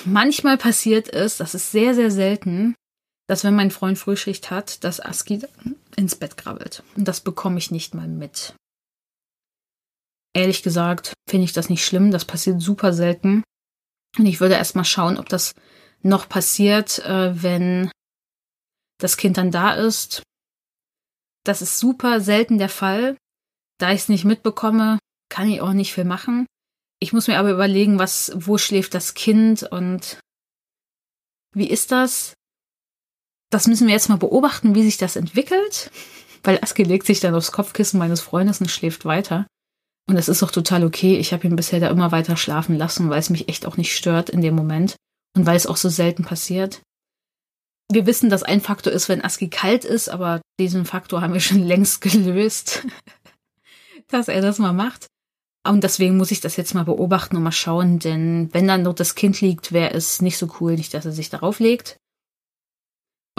Manchmal passiert es, das ist sehr, sehr selten, dass wenn mein Freund Frühschicht hat, dass Aski ins Bett krabbelt. Und das bekomme ich nicht mal mit. Ehrlich gesagt finde ich das nicht schlimm, das passiert super selten. Und ich würde erst mal schauen, ob das noch passiert, äh, wenn das Kind dann da ist. Das ist super selten der Fall. Da ich es nicht mitbekomme, kann ich auch nicht viel machen. Ich muss mir aber überlegen, was, wo schläft das Kind und wie ist das? Das müssen wir jetzt mal beobachten, wie sich das entwickelt. Weil Aski legt sich dann aufs Kopfkissen meines Freundes und schläft weiter. Und das ist auch total okay. Ich habe ihn bisher da immer weiter schlafen lassen, weil es mich echt auch nicht stört in dem Moment. Und weil es auch so selten passiert. Wir wissen, dass ein Faktor ist, wenn ASCII kalt ist, aber diesen Faktor haben wir schon längst gelöst, dass er das mal macht. Und deswegen muss ich das jetzt mal beobachten und mal schauen, denn wenn dann dort das Kind liegt, wäre es nicht so cool, nicht, dass er sich darauf legt.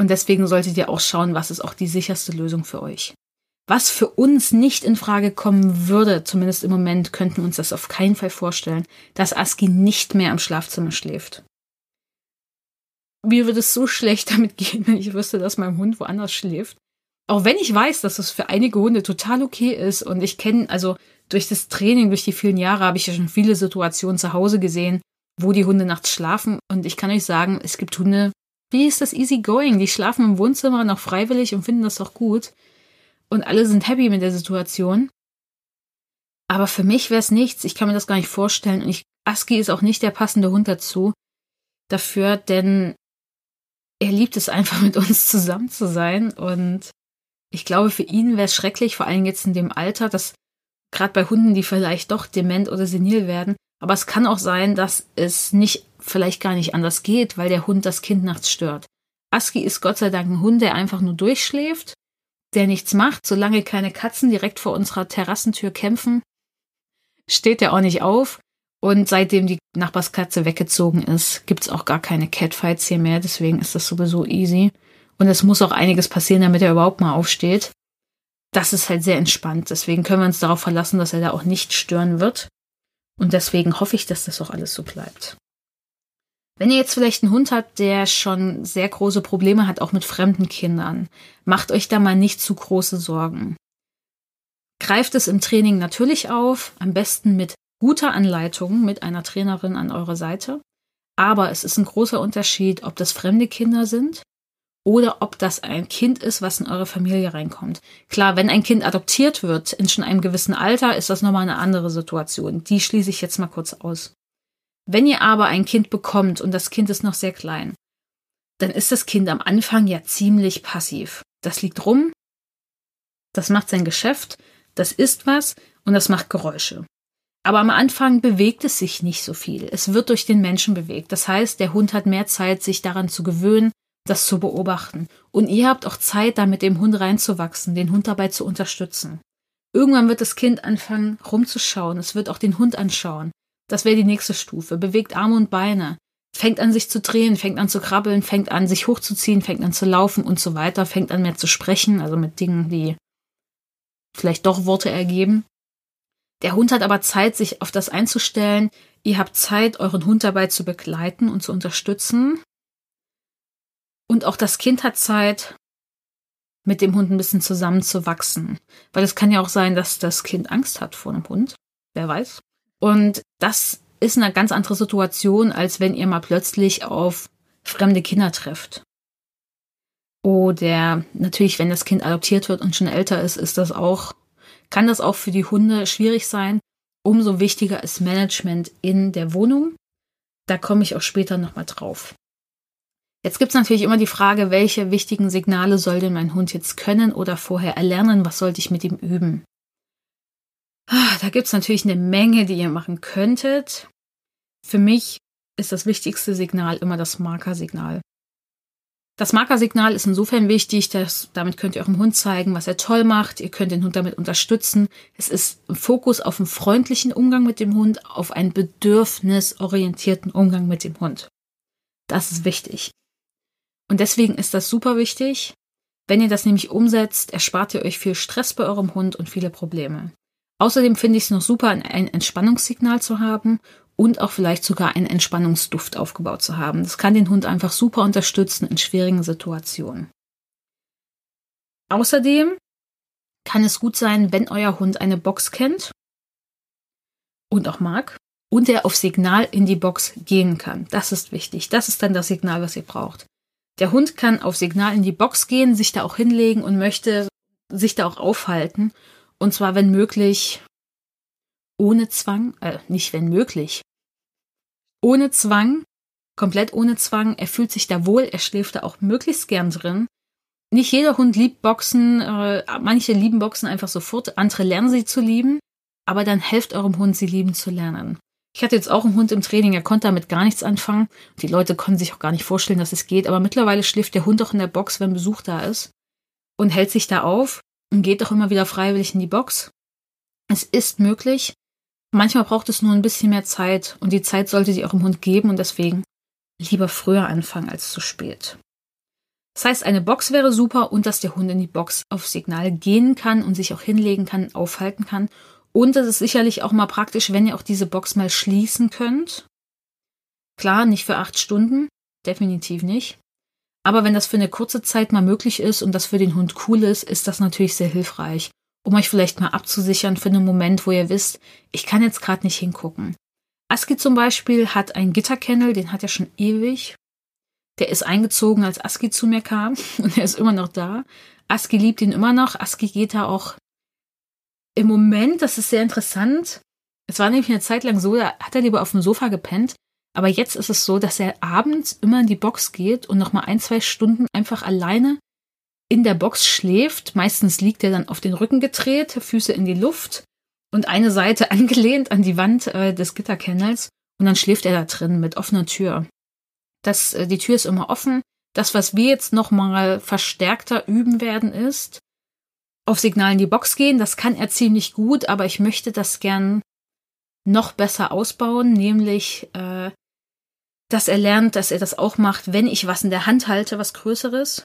Und deswegen solltet ihr auch schauen, was ist auch die sicherste Lösung für euch. Was für uns nicht in Frage kommen würde, zumindest im Moment, könnten wir uns das auf keinen Fall vorstellen, dass Aski nicht mehr im Schlafzimmer schläft mir würde es so schlecht damit gehen, wenn ich wüsste, dass mein Hund woanders schläft. Auch wenn ich weiß, dass es für einige Hunde total okay ist und ich kenne, also durch das Training, durch die vielen Jahre habe ich ja schon viele Situationen zu Hause gesehen, wo die Hunde nachts schlafen und ich kann euch sagen, es gibt Hunde, wie ist das easy going? Die schlafen im Wohnzimmer noch freiwillig und finden das doch gut. Und alle sind happy mit der Situation. Aber für mich wäre es nichts, ich kann mir das gar nicht vorstellen. Und ich, Aski ist auch nicht der passende Hund dazu, dafür, denn er liebt es einfach mit uns zusammen zu sein. Und ich glaube, für ihn wäre es schrecklich, vor allem jetzt in dem Alter, dass gerade bei Hunden, die vielleicht doch dement oder senil werden, aber es kann auch sein, dass es nicht, vielleicht gar nicht anders geht, weil der Hund das Kind nachts stört. Aski ist Gott sei Dank ein Hund, der einfach nur durchschläft, der nichts macht, solange keine Katzen direkt vor unserer Terrassentür kämpfen, steht er auch nicht auf und seitdem die Nachbarskatze weggezogen ist, gibt's auch gar keine Catfights hier mehr. Deswegen ist das sowieso easy. Und es muss auch einiges passieren, damit er überhaupt mal aufsteht. Das ist halt sehr entspannt. Deswegen können wir uns darauf verlassen, dass er da auch nicht stören wird. Und deswegen hoffe ich, dass das auch alles so bleibt. Wenn ihr jetzt vielleicht einen Hund habt, der schon sehr große Probleme hat, auch mit fremden Kindern, macht euch da mal nicht zu große Sorgen. Greift es im Training natürlich auf, am besten mit guter Anleitung mit einer Trainerin an eurer Seite. Aber es ist ein großer Unterschied, ob das fremde Kinder sind oder ob das ein Kind ist, was in eure Familie reinkommt. Klar, wenn ein Kind adoptiert wird in schon einem gewissen Alter, ist das nochmal eine andere Situation. Die schließe ich jetzt mal kurz aus. Wenn ihr aber ein Kind bekommt und das Kind ist noch sehr klein, dann ist das Kind am Anfang ja ziemlich passiv. Das liegt rum, das macht sein Geschäft, das isst was und das macht Geräusche. Aber am Anfang bewegt es sich nicht so viel. Es wird durch den Menschen bewegt. Das heißt, der Hund hat mehr Zeit, sich daran zu gewöhnen, das zu beobachten. Und ihr habt auch Zeit, da mit dem Hund reinzuwachsen, den Hund dabei zu unterstützen. Irgendwann wird das Kind anfangen, rumzuschauen. Es wird auch den Hund anschauen. Das wäre die nächste Stufe. Bewegt Arme und Beine. Fängt an, sich zu drehen, fängt an zu krabbeln, fängt an, sich hochzuziehen, fängt an zu laufen und so weiter, fängt an mehr zu sprechen, also mit Dingen, die vielleicht doch Worte ergeben. Der Hund hat aber Zeit, sich auf das einzustellen. Ihr habt Zeit, euren Hund dabei zu begleiten und zu unterstützen. Und auch das Kind hat Zeit, mit dem Hund ein bisschen zusammenzuwachsen. Weil es kann ja auch sein, dass das Kind Angst hat vor einem Hund. Wer weiß. Und das ist eine ganz andere Situation, als wenn ihr mal plötzlich auf fremde Kinder trefft. Oder natürlich, wenn das Kind adoptiert wird und schon älter ist, ist das auch, kann das auch für die Hunde schwierig sein. Umso wichtiger ist Management in der Wohnung. Da komme ich auch später nochmal drauf. Jetzt gibt es natürlich immer die Frage, welche wichtigen Signale soll denn mein Hund jetzt können oder vorher erlernen? Was sollte ich mit ihm üben? Ah, da gibt es natürlich eine Menge, die ihr machen könntet. Für mich ist das wichtigste Signal immer das Markersignal. Das Markersignal ist insofern wichtig, dass damit könnt ihr eurem Hund zeigen, was er toll macht. Ihr könnt den Hund damit unterstützen. Es ist ein Fokus auf einen freundlichen Umgang mit dem Hund, auf einen bedürfnisorientierten Umgang mit dem Hund. Das ist wichtig. Und deswegen ist das super wichtig. Wenn ihr das nämlich umsetzt, erspart ihr euch viel Stress bei eurem Hund und viele Probleme. Außerdem finde ich es noch super, ein Entspannungssignal zu haben und auch vielleicht sogar einen Entspannungsduft aufgebaut zu haben. Das kann den Hund einfach super unterstützen in schwierigen Situationen. Außerdem kann es gut sein, wenn euer Hund eine Box kennt und auch mag und er auf Signal in die Box gehen kann. Das ist wichtig. Das ist dann das Signal, was ihr braucht. Der Hund kann auf Signal in die Box gehen, sich da auch hinlegen und möchte sich da auch aufhalten und zwar, wenn möglich, ohne Zwang, äh, nicht wenn möglich, ohne Zwang, komplett ohne Zwang. Er fühlt sich da wohl, er schläft da auch möglichst gern drin. Nicht jeder Hund liebt Boxen, äh, manche lieben Boxen einfach sofort, andere lernen sie zu lieben, aber dann helft eurem Hund, sie lieben zu lernen. Ich hatte jetzt auch einen Hund im Training, er konnte damit gar nichts anfangen. Die Leute konnten sich auch gar nicht vorstellen, dass es geht, aber mittlerweile schläft der Hund auch in der Box, wenn Besuch da ist und hält sich da auf und geht auch immer wieder freiwillig in die Box. Es ist möglich. Manchmal braucht es nur ein bisschen mehr Zeit und die Zeit sollte sie auch im Hund geben und deswegen lieber früher anfangen als zu spät. Das heißt, eine Box wäre super und dass der Hund in die Box auf Signal gehen kann und sich auch hinlegen kann, aufhalten kann. Und es ist sicherlich auch mal praktisch, wenn ihr auch diese Box mal schließen könnt. Klar, nicht für acht Stunden, definitiv nicht. Aber wenn das für eine kurze Zeit mal möglich ist und das für den Hund cool ist, ist das natürlich sehr hilfreich, um euch vielleicht mal abzusichern für einen Moment, wo ihr wisst, ich kann jetzt gerade nicht hingucken. Aski zum Beispiel hat einen Gitterkennel, den hat er schon ewig. Der ist eingezogen, als Aski zu mir kam und er ist immer noch da. Aski liebt ihn immer noch. Aski geht da auch im Moment, das ist sehr interessant. Es war nämlich eine Zeit lang so, da hat er lieber auf dem Sofa gepennt. Aber jetzt ist es so, dass er abends immer in die Box geht und nochmal ein, zwei Stunden einfach alleine in der Box schläft. Meistens liegt er dann auf den Rücken gedreht, Füße in die Luft und eine Seite angelehnt an die Wand äh, des Gitterkennels. Und dann schläft er da drin mit offener Tür. Das, äh, die Tür ist immer offen. Das, was wir jetzt nochmal verstärkter üben werden, ist, auf Signal in die Box gehen. Das kann er ziemlich gut, aber ich möchte das gern noch besser ausbauen, nämlich äh, dass er lernt, dass er das auch macht, wenn ich was in der Hand halte, was Größeres,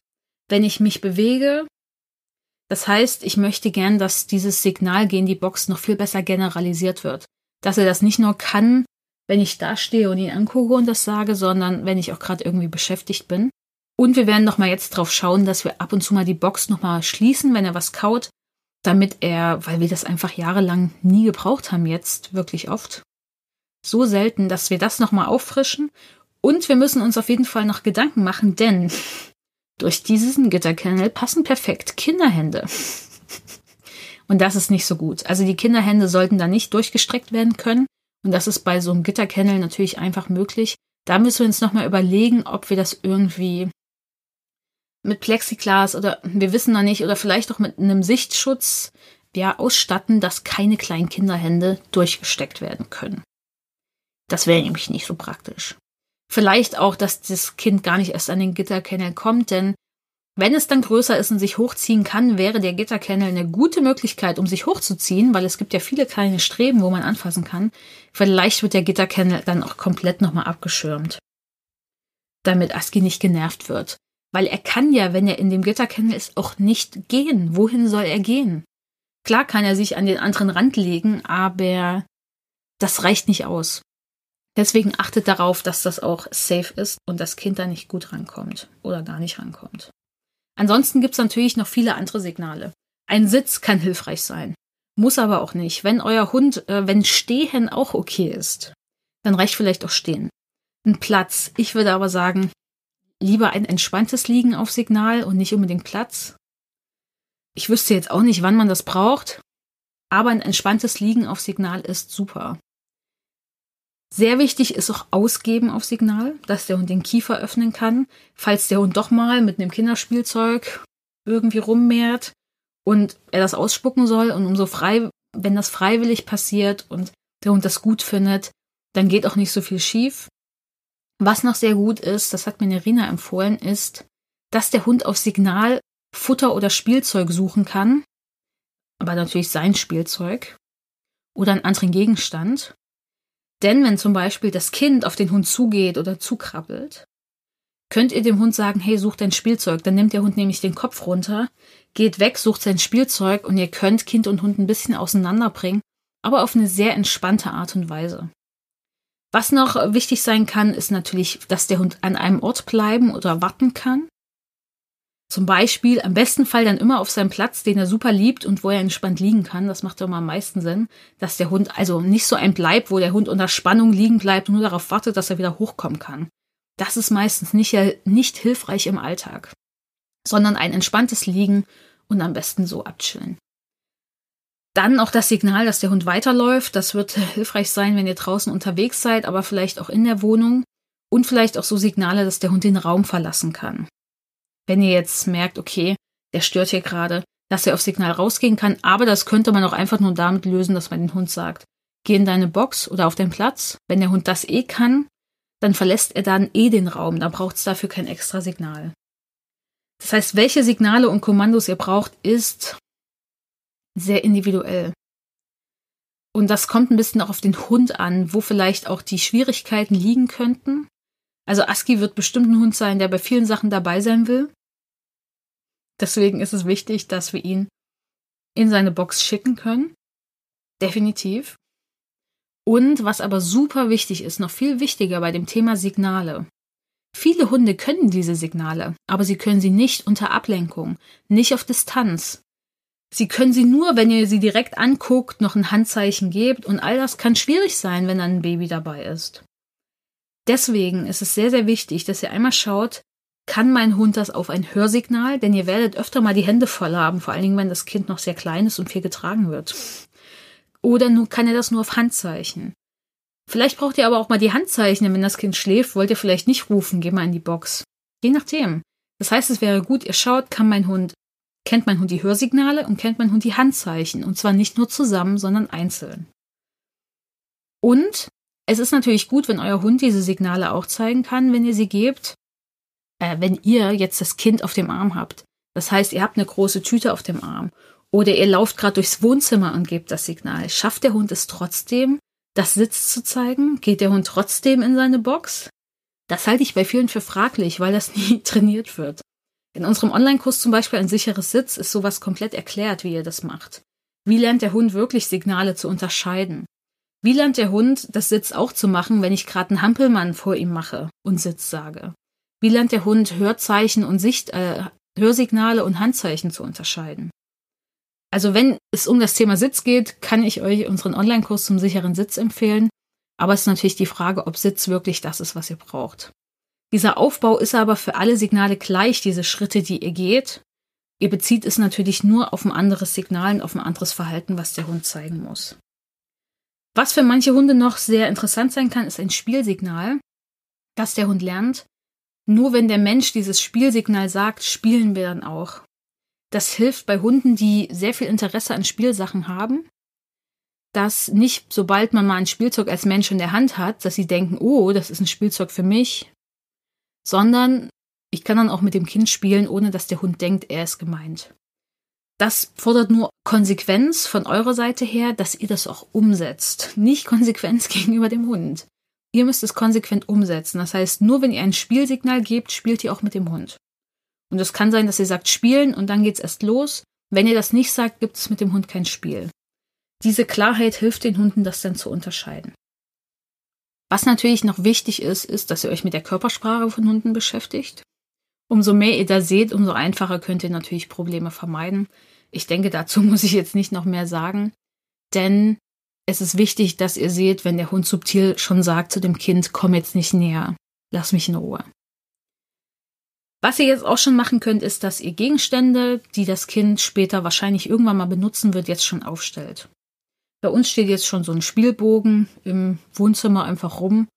wenn ich mich bewege. Das heißt, ich möchte gern, dass dieses Signal gehen die Box noch viel besser generalisiert wird. Dass er das nicht nur kann, wenn ich da stehe und ihn angucke und das sage, sondern wenn ich auch gerade irgendwie beschäftigt bin. Und wir werden noch mal jetzt drauf schauen, dass wir ab und zu mal die Box noch mal schließen, wenn er was kaut, damit er, weil wir das einfach jahrelang nie gebraucht haben jetzt, wirklich oft, so selten, dass wir das noch mal auffrischen und wir müssen uns auf jeden Fall noch Gedanken machen, denn durch diesen Gitterkennel passen perfekt Kinderhände. Und das ist nicht so gut. Also die Kinderhände sollten da nicht durchgestreckt werden können. Und das ist bei so einem Gitterkennel natürlich einfach möglich. Da müssen wir uns nochmal überlegen, ob wir das irgendwie mit Plexiglas oder wir wissen noch nicht, oder vielleicht auch mit einem Sichtschutz ja, ausstatten, dass keine kleinen Kinderhände durchgesteckt werden können. Das wäre nämlich nicht so praktisch. Vielleicht auch, dass das Kind gar nicht erst an den Gitterkennel kommt, denn wenn es dann größer ist und sich hochziehen kann, wäre der Gitterkennel eine gute Möglichkeit, um sich hochzuziehen, weil es gibt ja viele kleine Streben, wo man anfassen kann. Vielleicht wird der Gitterkennel dann auch komplett nochmal abgeschirmt, damit Aski nicht genervt wird. Weil er kann ja, wenn er in dem Gitterkennel ist, auch nicht gehen. Wohin soll er gehen? Klar kann er sich an den anderen Rand legen, aber das reicht nicht aus. Deswegen achtet darauf, dass das auch safe ist und das Kind da nicht gut rankommt oder gar nicht rankommt. Ansonsten gibt's natürlich noch viele andere Signale. Ein Sitz kann hilfreich sein, muss aber auch nicht. Wenn euer Hund, äh, wenn Stehen auch okay ist, dann reicht vielleicht auch Stehen. Ein Platz. Ich würde aber sagen, lieber ein entspanntes Liegen auf Signal und nicht unbedingt Platz. Ich wüsste jetzt auch nicht, wann man das braucht, aber ein entspanntes Liegen auf Signal ist super. Sehr wichtig ist auch Ausgeben auf Signal, dass der Hund den Kiefer öffnen kann, falls der Hund doch mal mit einem Kinderspielzeug irgendwie rummehrt und er das ausspucken soll und umso frei, wenn das freiwillig passiert und der Hund das gut findet, dann geht auch nicht so viel schief. Was noch sehr gut ist, das hat mir Nerina empfohlen, ist, dass der Hund auf Signal Futter oder Spielzeug suchen kann, aber natürlich sein Spielzeug oder einen anderen Gegenstand denn wenn zum Beispiel das Kind auf den Hund zugeht oder zukrabbelt, könnt ihr dem Hund sagen, hey, such dein Spielzeug. Dann nimmt der Hund nämlich den Kopf runter, geht weg, sucht sein Spielzeug und ihr könnt Kind und Hund ein bisschen auseinanderbringen, aber auf eine sehr entspannte Art und Weise. Was noch wichtig sein kann, ist natürlich, dass der Hund an einem Ort bleiben oder warten kann. Zum Beispiel am besten Fall dann immer auf seinem Platz, den er super liebt und wo er entspannt liegen kann. Das macht doch mal am meisten Sinn, dass der Hund also nicht so ein bleibt, wo der Hund unter Spannung liegen bleibt und nur darauf wartet, dass er wieder hochkommen kann. Das ist meistens nicht, nicht hilfreich im Alltag, sondern ein entspanntes Liegen und am besten so abchillen. Dann auch das Signal, dass der Hund weiterläuft. Das wird hilfreich sein, wenn ihr draußen unterwegs seid, aber vielleicht auch in der Wohnung. Und vielleicht auch so Signale, dass der Hund den Raum verlassen kann. Wenn ihr jetzt merkt, okay, der stört hier gerade, dass er auf Signal rausgehen kann, aber das könnte man auch einfach nur damit lösen, dass man den Hund sagt, geh in deine Box oder auf den Platz. Wenn der Hund das eh kann, dann verlässt er dann eh den Raum, dann braucht es dafür kein extra Signal. Das heißt, welche Signale und Kommandos ihr braucht, ist sehr individuell. Und das kommt ein bisschen auch auf den Hund an, wo vielleicht auch die Schwierigkeiten liegen könnten. Also Aski wird bestimmt ein Hund sein, der bei vielen Sachen dabei sein will. Deswegen ist es wichtig, dass wir ihn in seine Box schicken können. Definitiv. Und was aber super wichtig ist, noch viel wichtiger bei dem Thema Signale. Viele Hunde können diese Signale, aber sie können sie nicht unter Ablenkung, nicht auf Distanz. Sie können sie nur, wenn ihr sie direkt anguckt, noch ein Handzeichen gebt und all das kann schwierig sein, wenn dann ein Baby dabei ist. Deswegen ist es sehr, sehr wichtig, dass ihr einmal schaut, kann mein Hund das auf ein Hörsignal? Denn ihr werdet öfter mal die Hände voll haben, vor allen Dingen, wenn das Kind noch sehr klein ist und viel getragen wird. Oder nur, kann er das nur auf Handzeichen? Vielleicht braucht ihr aber auch mal die Handzeichen, wenn das Kind schläft, wollt ihr vielleicht nicht rufen, geh mal in die Box. Je nachdem. Das heißt, es wäre gut, ihr schaut, kann mein Hund, kennt mein Hund die Hörsignale und kennt mein Hund die Handzeichen. Und zwar nicht nur zusammen, sondern einzeln. Und es ist natürlich gut, wenn euer Hund diese Signale auch zeigen kann, wenn ihr sie gebt äh, wenn ihr jetzt das Kind auf dem Arm habt. Das heißt, ihr habt eine große Tüte auf dem Arm oder ihr lauft gerade durchs Wohnzimmer und gebt das Signal. Schafft der Hund es trotzdem, das Sitz zu zeigen? Geht der Hund trotzdem in seine Box? Das halte ich bei vielen für fraglich, weil das nie trainiert wird. In unserem Online-Kurs zum Beispiel ein sicheres Sitz ist sowas komplett erklärt, wie ihr das macht. Wie lernt der Hund wirklich Signale zu unterscheiden? Wie lernt der Hund, das Sitz auch zu machen, wenn ich gerade einen Hampelmann vor ihm mache und Sitz sage? Wie lernt der Hund Hörzeichen und Sicht, äh, Hörsignale und Handzeichen zu unterscheiden? Also wenn es um das Thema Sitz geht, kann ich euch unseren Online-Kurs zum sicheren Sitz empfehlen. Aber es ist natürlich die Frage, ob Sitz wirklich das ist, was ihr braucht. Dieser Aufbau ist aber für alle Signale gleich, diese Schritte, die ihr geht. Ihr bezieht es natürlich nur auf ein anderes Signal und auf ein anderes Verhalten, was der Hund zeigen muss. Was für manche Hunde noch sehr interessant sein kann, ist ein Spielsignal, dass der Hund lernt. Nur wenn der Mensch dieses Spielsignal sagt, spielen wir dann auch. Das hilft bei Hunden, die sehr viel Interesse an Spielsachen haben, dass nicht, sobald man mal ein Spielzeug als Mensch in der Hand hat, dass sie denken, oh, das ist ein Spielzeug für mich, sondern ich kann dann auch mit dem Kind spielen, ohne dass der Hund denkt, er ist gemeint. Das fordert nur Konsequenz von eurer Seite her, dass ihr das auch umsetzt. Nicht Konsequenz gegenüber dem Hund. Ihr müsst es konsequent umsetzen. Das heißt, nur wenn ihr ein Spielsignal gebt, spielt ihr auch mit dem Hund. Und es kann sein, dass ihr sagt spielen und dann geht's erst los. Wenn ihr das nicht sagt, gibt es mit dem Hund kein Spiel. Diese Klarheit hilft den Hunden, das dann zu unterscheiden. Was natürlich noch wichtig ist, ist, dass ihr euch mit der Körpersprache von Hunden beschäftigt. Umso mehr ihr da seht, umso einfacher könnt ihr natürlich Probleme vermeiden. Ich denke, dazu muss ich jetzt nicht noch mehr sagen, denn es ist wichtig, dass ihr seht, wenn der Hund subtil schon sagt zu dem Kind, komm jetzt nicht näher, lass mich in Ruhe. Was ihr jetzt auch schon machen könnt, ist, dass ihr Gegenstände, die das Kind später wahrscheinlich irgendwann mal benutzen wird, jetzt schon aufstellt. Bei uns steht jetzt schon so ein Spielbogen im Wohnzimmer einfach rum.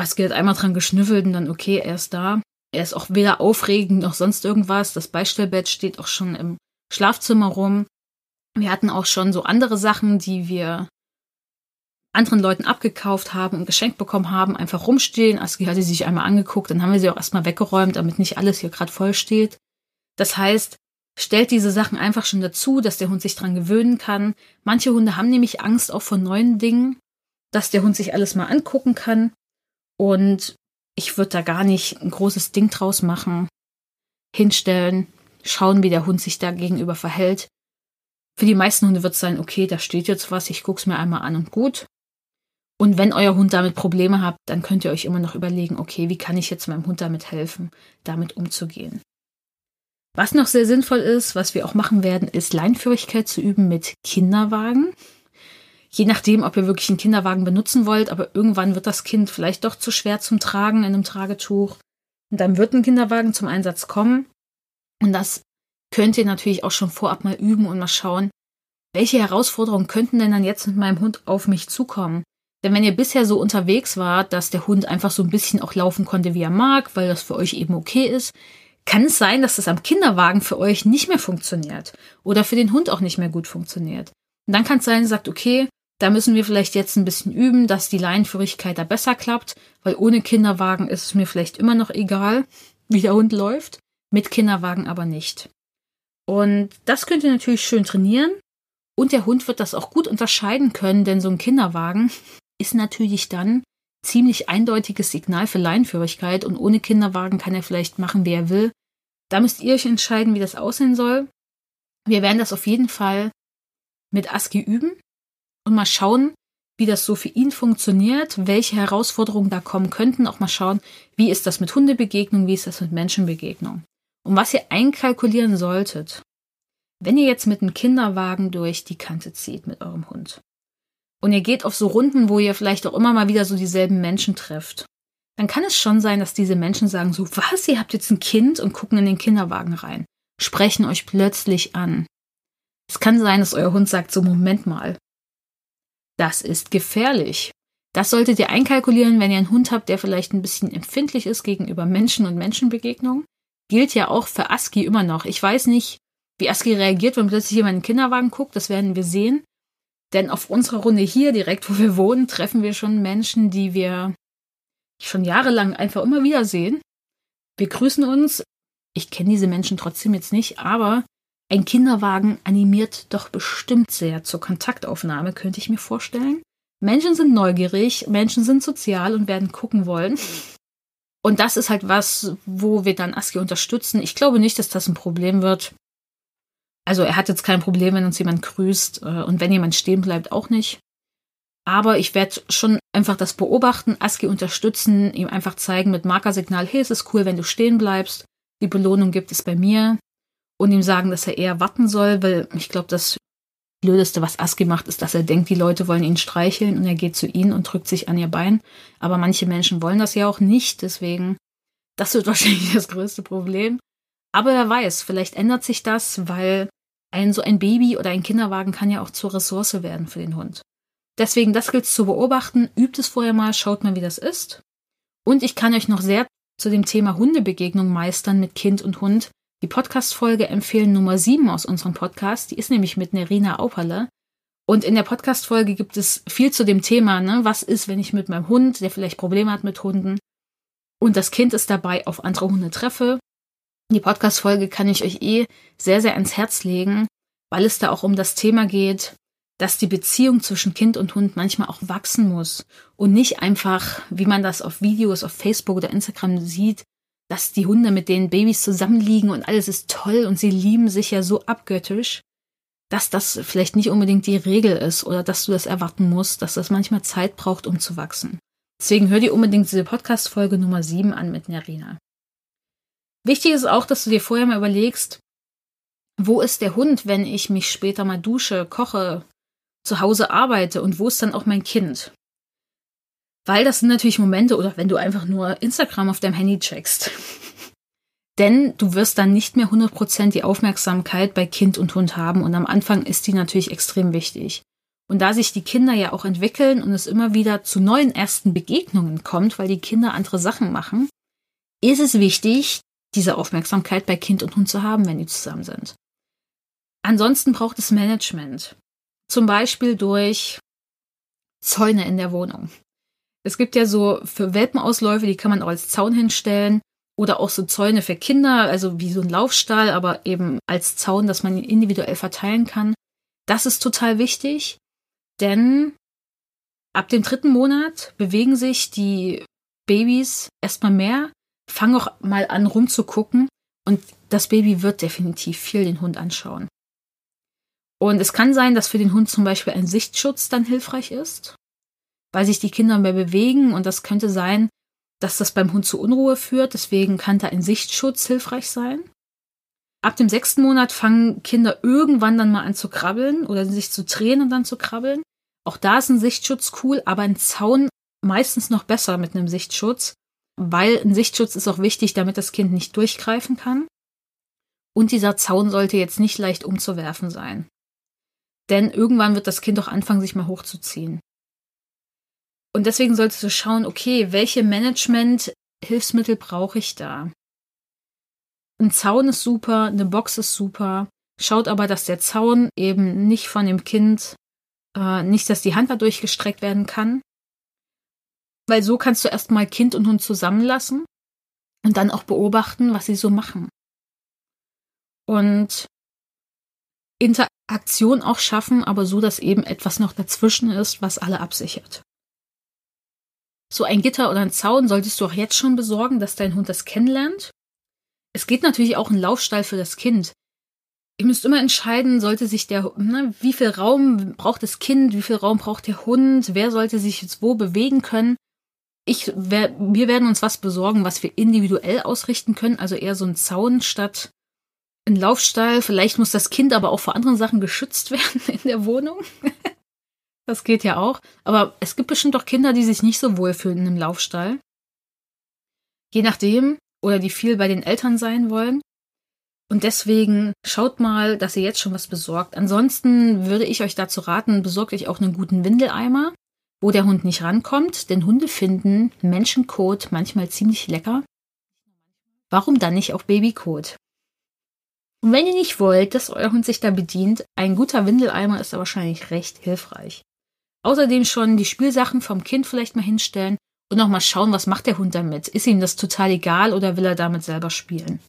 Es geht einmal dran geschnüffelt und dann okay, er ist da. Er ist auch weder aufregend noch sonst irgendwas. Das Beistellbett steht auch schon im Schlafzimmer rum. Wir hatten auch schon so andere Sachen, die wir anderen Leuten abgekauft haben und geschenkt bekommen haben, einfach rumstehen. Aski hatte sich einmal angeguckt, dann haben wir sie auch erstmal weggeräumt, damit nicht alles hier gerade voll steht. Das heißt, stellt diese Sachen einfach schon dazu, dass der Hund sich dran gewöhnen kann. Manche Hunde haben nämlich Angst auch vor neuen Dingen, dass der Hund sich alles mal angucken kann. Und ich würde da gar nicht ein großes Ding draus machen. Hinstellen, schauen, wie der Hund sich da gegenüber verhält. Für die meisten Hunde wird es sein, okay, da steht jetzt was, ich guck's mir einmal an und gut. Und wenn euer Hund damit Probleme habt, dann könnt ihr euch immer noch überlegen, okay, wie kann ich jetzt meinem Hund damit helfen, damit umzugehen. Was noch sehr sinnvoll ist, was wir auch machen werden, ist Leinführigkeit zu üben mit Kinderwagen. Je nachdem, ob ihr wirklich einen Kinderwagen benutzen wollt, aber irgendwann wird das Kind vielleicht doch zu schwer zum Tragen in einem Tragetuch. Und dann wird ein Kinderwagen zum Einsatz kommen. Und das könnt ihr natürlich auch schon vorab mal üben und mal schauen, welche Herausforderungen könnten denn dann jetzt mit meinem Hund auf mich zukommen? Denn wenn ihr bisher so unterwegs wart, dass der Hund einfach so ein bisschen auch laufen konnte, wie er mag, weil das für euch eben okay ist, kann es sein, dass das am Kinderwagen für euch nicht mehr funktioniert oder für den Hund auch nicht mehr gut funktioniert. Und dann kann es sein, sagt, okay, da müssen wir vielleicht jetzt ein bisschen üben, dass die Leinenführigkeit da besser klappt, weil ohne Kinderwagen ist es mir vielleicht immer noch egal, wie der Hund läuft, mit Kinderwagen aber nicht. Und das könnt ihr natürlich schön trainieren und der Hund wird das auch gut unterscheiden können, denn so ein Kinderwagen ist natürlich dann ziemlich eindeutiges Signal für Leinenführigkeit und ohne Kinderwagen kann er vielleicht machen, wie er will. Da müsst ihr euch entscheiden, wie das aussehen soll. Wir werden das auf jeden Fall mit ASCII üben und mal schauen, wie das so für ihn funktioniert, welche Herausforderungen da kommen könnten, auch mal schauen, wie ist das mit Hundebegegnung, wie ist das mit Menschenbegegnung. Und was ihr einkalkulieren solltet, wenn ihr jetzt mit einem Kinderwagen durch die Kante zieht mit eurem Hund, und ihr geht auf so Runden, wo ihr vielleicht auch immer mal wieder so dieselben Menschen trefft, dann kann es schon sein, dass diese Menschen sagen so, was, ihr habt jetzt ein Kind und gucken in den Kinderwagen rein, sprechen euch plötzlich an. Es kann sein, dass euer Hund sagt so, Moment mal, das ist gefährlich. Das solltet ihr einkalkulieren, wenn ihr einen Hund habt, der vielleicht ein bisschen empfindlich ist gegenüber Menschen und Menschenbegegnungen. Gilt ja auch für Aski immer noch. Ich weiß nicht, wie Aski reagiert, wenn plötzlich jemand in den Kinderwagen guckt. Das werden wir sehen. Denn auf unserer Runde hier, direkt wo wir wohnen, treffen wir schon Menschen, die wir schon jahrelang einfach immer wieder sehen. Wir grüßen uns. Ich kenne diese Menschen trotzdem jetzt nicht, aber ein Kinderwagen animiert doch bestimmt sehr zur Kontaktaufnahme, könnte ich mir vorstellen. Menschen sind neugierig, Menschen sind sozial und werden gucken wollen. Und das ist halt was, wo wir dann ASCII unterstützen. Ich glaube nicht, dass das ein Problem wird. Also er hat jetzt kein Problem, wenn uns jemand grüßt äh, und wenn jemand stehen bleibt, auch nicht. Aber ich werde schon einfach das beobachten, ASCII unterstützen, ihm einfach zeigen mit Markersignal, hey, es ist cool, wenn du stehen bleibst. Die Belohnung gibt es bei mir. Und ihm sagen, dass er eher warten soll, weil ich glaube, das Blödeste, was ASCII macht, ist, dass er denkt, die Leute wollen ihn streicheln und er geht zu ihnen und drückt sich an ihr Bein. Aber manche Menschen wollen das ja auch nicht, deswegen, das wird wahrscheinlich das größte Problem. Aber wer weiß, vielleicht ändert sich das, weil ein so ein Baby oder ein Kinderwagen kann ja auch zur Ressource werden für den Hund. Deswegen, das gilt zu beobachten. Übt es vorher mal, schaut mal, wie das ist. Und ich kann euch noch sehr zu dem Thema Hundebegegnung meistern mit Kind und Hund die Podcast-Folge empfehlen Nummer 7 aus unserem Podcast. Die ist nämlich mit Nerina Auperle. Und in der Podcast-Folge gibt es viel zu dem Thema, ne? Was ist, wenn ich mit meinem Hund, der vielleicht Probleme hat mit Hunden, und das Kind ist dabei, auf andere Hunde treffe. Die Podcast-Folge kann ich euch eh sehr, sehr ans Herz legen, weil es da auch um das Thema geht, dass die Beziehung zwischen Kind und Hund manchmal auch wachsen muss und nicht einfach, wie man das auf Videos auf Facebook oder Instagram sieht, dass die Hunde mit den Babys zusammenliegen und alles ist toll und sie lieben sich ja so abgöttisch, dass das vielleicht nicht unbedingt die Regel ist oder dass du das erwarten musst, dass das manchmal Zeit braucht, um zu wachsen. Deswegen hör dir unbedingt diese Podcast-Folge Nummer 7 an mit Nerina. Wichtig ist auch, dass du dir vorher mal überlegst, wo ist der Hund, wenn ich mich später mal dusche, koche, zu Hause arbeite und wo ist dann auch mein Kind? Weil das sind natürlich Momente oder wenn du einfach nur Instagram auf deinem Handy checkst. Denn du wirst dann nicht mehr 100% die Aufmerksamkeit bei Kind und Hund haben und am Anfang ist die natürlich extrem wichtig. Und da sich die Kinder ja auch entwickeln und es immer wieder zu neuen ersten Begegnungen kommt, weil die Kinder andere Sachen machen, ist es wichtig, diese Aufmerksamkeit bei Kind und Hund zu haben, wenn die zusammen sind. Ansonsten braucht es Management. Zum Beispiel durch Zäune in der Wohnung. Es gibt ja so für Welpenausläufe, die kann man auch als Zaun hinstellen oder auch so Zäune für Kinder, also wie so ein Laufstall, aber eben als Zaun, dass man ihn individuell verteilen kann. Das ist total wichtig, denn ab dem dritten Monat bewegen sich die Babys erstmal mehr, fangen auch mal an rumzugucken und das Baby wird definitiv viel den Hund anschauen. Und es kann sein, dass für den Hund zum Beispiel ein Sichtschutz dann hilfreich ist weil sich die Kinder mehr bewegen und das könnte sein, dass das beim Hund zu Unruhe führt. Deswegen kann da ein Sichtschutz hilfreich sein. Ab dem sechsten Monat fangen Kinder irgendwann dann mal an zu krabbeln oder sich zu drehen und dann zu krabbeln. Auch da ist ein Sichtschutz cool, aber ein Zaun meistens noch besser mit einem Sichtschutz, weil ein Sichtschutz ist auch wichtig, damit das Kind nicht durchgreifen kann. Und dieser Zaun sollte jetzt nicht leicht umzuwerfen sein. Denn irgendwann wird das Kind auch anfangen, sich mal hochzuziehen. Und deswegen solltest du schauen, okay, welche Management-Hilfsmittel brauche ich da? Ein Zaun ist super, eine Box ist super. Schaut aber, dass der Zaun eben nicht von dem Kind, äh, nicht, dass die Hand dadurch gestreckt werden kann. Weil so kannst du erstmal Kind und Hund zusammenlassen und dann auch beobachten, was sie so machen. Und Interaktion auch schaffen, aber so, dass eben etwas noch dazwischen ist, was alle absichert. So ein Gitter oder ein Zaun solltest du auch jetzt schon besorgen, dass dein Hund das kennenlernt. Es geht natürlich auch ein Laufstall für das Kind. Ihr müsst immer entscheiden, sollte sich der, ne, wie viel Raum braucht das Kind, wie viel Raum braucht der Hund, wer sollte sich jetzt wo bewegen können. Ich, wer, wir werden uns was besorgen, was wir individuell ausrichten können, also eher so ein Zaun statt ein Laufstall. Vielleicht muss das Kind aber auch vor anderen Sachen geschützt werden in der Wohnung. Das geht ja auch. Aber es gibt bestimmt auch Kinder, die sich nicht so wohlfühlen in einem Laufstall. Je nachdem, oder die viel bei den Eltern sein wollen. Und deswegen schaut mal, dass ihr jetzt schon was besorgt. Ansonsten würde ich euch dazu raten, besorgt euch auch einen guten Windeleimer, wo der Hund nicht rankommt, denn Hunde finden Menschenkot manchmal ziemlich lecker. Warum dann nicht auch Babykot? Und wenn ihr nicht wollt, dass euer Hund sich da bedient, ein guter Windeleimer ist da wahrscheinlich recht hilfreich. Außerdem schon die Spielsachen vom Kind vielleicht mal hinstellen und nochmal schauen, was macht der Hund damit. Ist ihm das total egal oder will er damit selber spielen?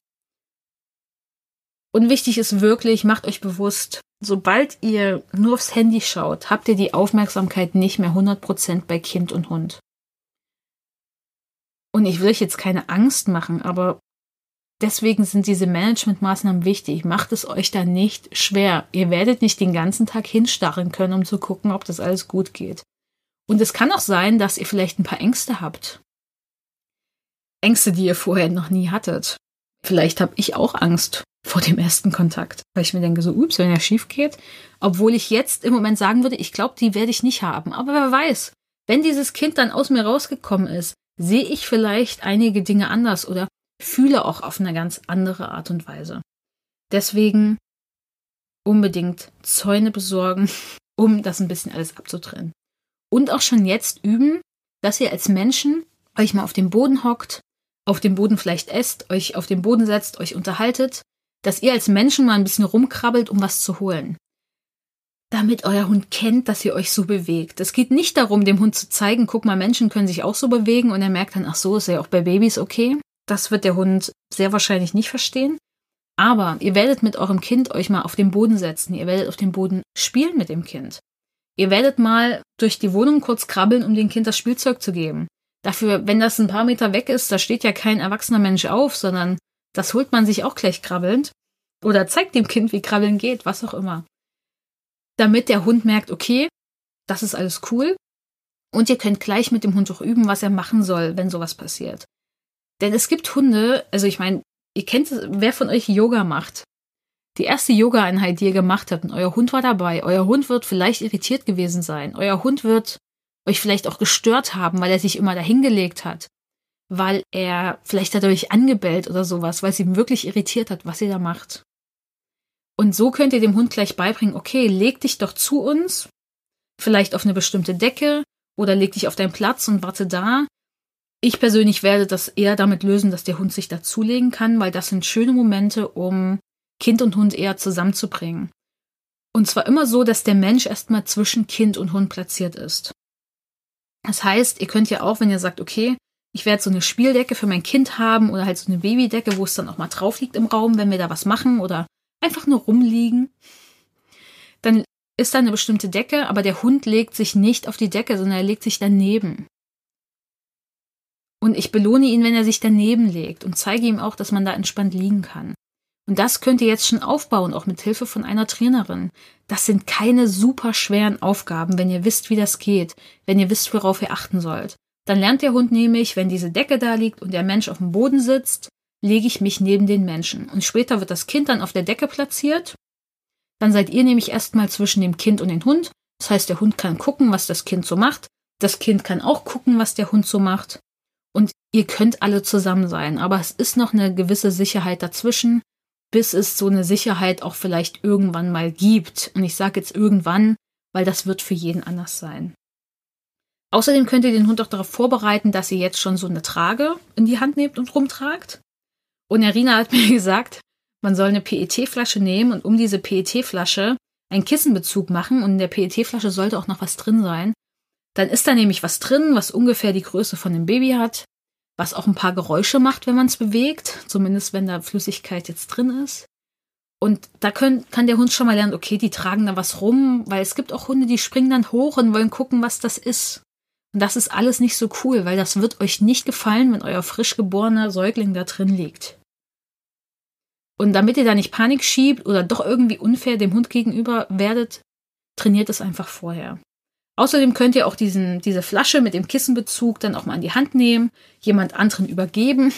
Und wichtig ist wirklich, macht euch bewusst, sobald ihr nur aufs Handy schaut, habt ihr die Aufmerksamkeit nicht mehr 100% bei Kind und Hund. Und ich will euch jetzt keine Angst machen, aber Deswegen sind diese Managementmaßnahmen wichtig. Macht es euch da nicht schwer. Ihr werdet nicht den ganzen Tag hinstarren können, um zu gucken, ob das alles gut geht. Und es kann auch sein, dass ihr vielleicht ein paar Ängste habt. Ängste, die ihr vorher noch nie hattet. Vielleicht habe ich auch Angst vor dem ersten Kontakt, weil ich mir denke, so, ups, wenn er schief geht. Obwohl ich jetzt im Moment sagen würde, ich glaube, die werde ich nicht haben. Aber wer weiß, wenn dieses Kind dann aus mir rausgekommen ist, sehe ich vielleicht einige Dinge anders oder fühle auch auf eine ganz andere Art und Weise. Deswegen unbedingt Zäune besorgen, um das ein bisschen alles abzutrennen. Und auch schon jetzt üben, dass ihr als Menschen euch mal auf dem Boden hockt, auf dem Boden vielleicht esst, euch auf den Boden setzt, euch unterhaltet, dass ihr als Menschen mal ein bisschen rumkrabbelt, um was zu holen. Damit euer Hund kennt, dass ihr euch so bewegt. Es geht nicht darum, dem Hund zu zeigen, guck mal, Menschen können sich auch so bewegen und er merkt dann, ach so, ist ja auch bei Babys okay. Das wird der Hund sehr wahrscheinlich nicht verstehen. Aber ihr werdet mit eurem Kind euch mal auf den Boden setzen. Ihr werdet auf dem Boden spielen mit dem Kind. Ihr werdet mal durch die Wohnung kurz krabbeln, um dem Kind das Spielzeug zu geben. Dafür, wenn das ein paar Meter weg ist, da steht ja kein erwachsener Mensch auf, sondern das holt man sich auch gleich krabbelnd. Oder zeigt dem Kind, wie Krabbeln geht, was auch immer. Damit der Hund merkt, okay, das ist alles cool. Und ihr könnt gleich mit dem Hund auch üben, was er machen soll, wenn sowas passiert. Denn es gibt Hunde, also ich meine, ihr kennt wer von euch Yoga macht. Die erste Yoga-Einheit, die ihr gemacht habt, und euer Hund war dabei. Euer Hund wird vielleicht irritiert gewesen sein. Euer Hund wird euch vielleicht auch gestört haben, weil er sich immer dahingelegt hat. Weil er vielleicht euch angebellt oder sowas, weil es ihm wirklich irritiert hat, was ihr da macht. Und so könnt ihr dem Hund gleich beibringen, okay, leg dich doch zu uns, vielleicht auf eine bestimmte Decke oder leg dich auf deinen Platz und warte da. Ich persönlich werde das eher damit lösen, dass der Hund sich dazulegen kann, weil das sind schöne Momente, um Kind und Hund eher zusammenzubringen. Und zwar immer so, dass der Mensch erstmal zwischen Kind und Hund platziert ist. Das heißt, ihr könnt ja auch, wenn ihr sagt, okay, ich werde so eine Spieldecke für mein Kind haben oder halt so eine Babydecke, wo es dann auch mal drauf liegt im Raum, wenn wir da was machen oder einfach nur rumliegen. Dann ist da eine bestimmte Decke, aber der Hund legt sich nicht auf die Decke, sondern er legt sich daneben. Und ich belohne ihn, wenn er sich daneben legt und zeige ihm auch, dass man da entspannt liegen kann. Und das könnt ihr jetzt schon aufbauen, auch mit Hilfe von einer Trainerin. Das sind keine super schweren Aufgaben, wenn ihr wisst, wie das geht, wenn ihr wisst, worauf ihr achten sollt. Dann lernt der Hund nämlich, wenn diese Decke da liegt und der Mensch auf dem Boden sitzt, lege ich mich neben den Menschen. Und später wird das Kind dann auf der Decke platziert. Dann seid ihr nämlich erstmal zwischen dem Kind und dem Hund. Das heißt, der Hund kann gucken, was das Kind so macht. Das Kind kann auch gucken, was der Hund so macht. Und ihr könnt alle zusammen sein. Aber es ist noch eine gewisse Sicherheit dazwischen, bis es so eine Sicherheit auch vielleicht irgendwann mal gibt. Und ich sage jetzt irgendwann, weil das wird für jeden anders sein. Außerdem könnt ihr den Hund auch darauf vorbereiten, dass ihr jetzt schon so eine Trage in die Hand nehmt und rumtragt. Und Irina hat mir gesagt, man soll eine PET-Flasche nehmen und um diese PET-Flasche einen Kissenbezug machen und in der PET-Flasche sollte auch noch was drin sein. Dann ist da nämlich was drin, was ungefähr die Größe von dem Baby hat, was auch ein paar Geräusche macht, wenn man es bewegt, zumindest wenn da Flüssigkeit jetzt drin ist. Und da können, kann der Hund schon mal lernen, okay, die tragen da was rum, weil es gibt auch Hunde, die springen dann hoch und wollen gucken, was das ist. Und das ist alles nicht so cool, weil das wird euch nicht gefallen, wenn euer frisch geborener Säugling da drin liegt. Und damit ihr da nicht Panik schiebt oder doch irgendwie unfair dem Hund gegenüber werdet, trainiert es einfach vorher. Außerdem könnt ihr auch diesen, diese Flasche mit dem Kissenbezug dann auch mal in die Hand nehmen, jemand anderen übergeben,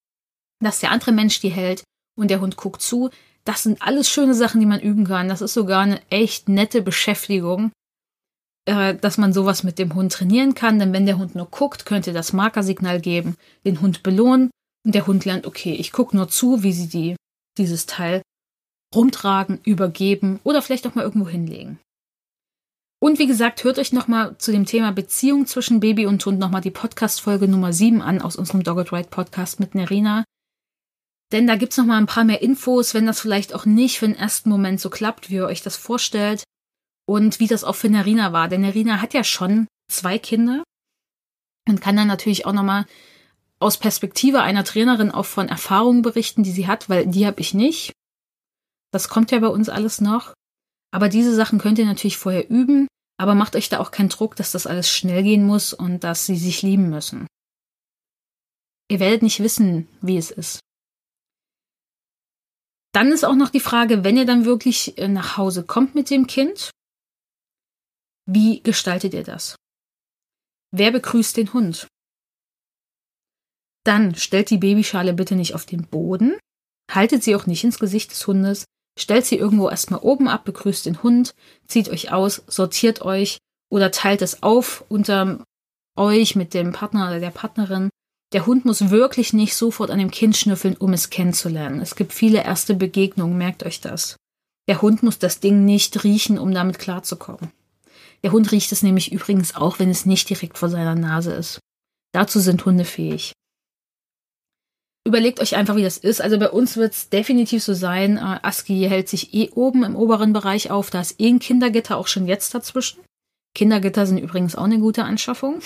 dass der andere Mensch die hält und der Hund guckt zu. Das sind alles schöne Sachen, die man üben kann. Das ist sogar eine echt nette Beschäftigung, äh, dass man sowas mit dem Hund trainieren kann. Denn wenn der Hund nur guckt, könnt ihr das Markersignal geben, den Hund belohnen und der Hund lernt, okay, ich gucke nur zu, wie sie die, dieses Teil rumtragen, übergeben oder vielleicht auch mal irgendwo hinlegen. Und wie gesagt, hört euch nochmal zu dem Thema Beziehung zwischen Baby und Hund nochmal die Podcast-Folge Nummer 7 an aus unserem Dogged Ride Podcast mit Nerina. Denn da gibt's nochmal ein paar mehr Infos, wenn das vielleicht auch nicht für den ersten Moment so klappt, wie ihr euch das vorstellt. Und wie das auch für Nerina war. Denn Nerina hat ja schon zwei Kinder und kann dann natürlich auch nochmal aus Perspektive einer Trainerin auch von Erfahrungen berichten, die sie hat, weil die habe ich nicht. Das kommt ja bei uns alles noch. Aber diese Sachen könnt ihr natürlich vorher üben, aber macht euch da auch keinen Druck, dass das alles schnell gehen muss und dass sie sich lieben müssen. Ihr werdet nicht wissen, wie es ist. Dann ist auch noch die Frage, wenn ihr dann wirklich äh, nach Hause kommt mit dem Kind, wie gestaltet ihr das? Wer begrüßt den Hund? Dann stellt die Babyschale bitte nicht auf den Boden, haltet sie auch nicht ins Gesicht des Hundes, Stellt sie irgendwo erstmal oben ab, begrüßt den Hund, zieht euch aus, sortiert euch oder teilt es auf unter euch mit dem Partner oder der Partnerin. Der Hund muss wirklich nicht sofort an dem Kind schnüffeln, um es kennenzulernen. Es gibt viele erste Begegnungen, merkt euch das. Der Hund muss das Ding nicht riechen, um damit klarzukommen. Der Hund riecht es nämlich übrigens auch, wenn es nicht direkt vor seiner Nase ist. Dazu sind Hunde fähig. Überlegt euch einfach, wie das ist. Also bei uns wird es definitiv so sein, äh, Aski hält sich eh oben im oberen Bereich auf. Da ist eh ein Kindergitter auch schon jetzt dazwischen. Kindergitter sind übrigens auch eine gute Anschaffung.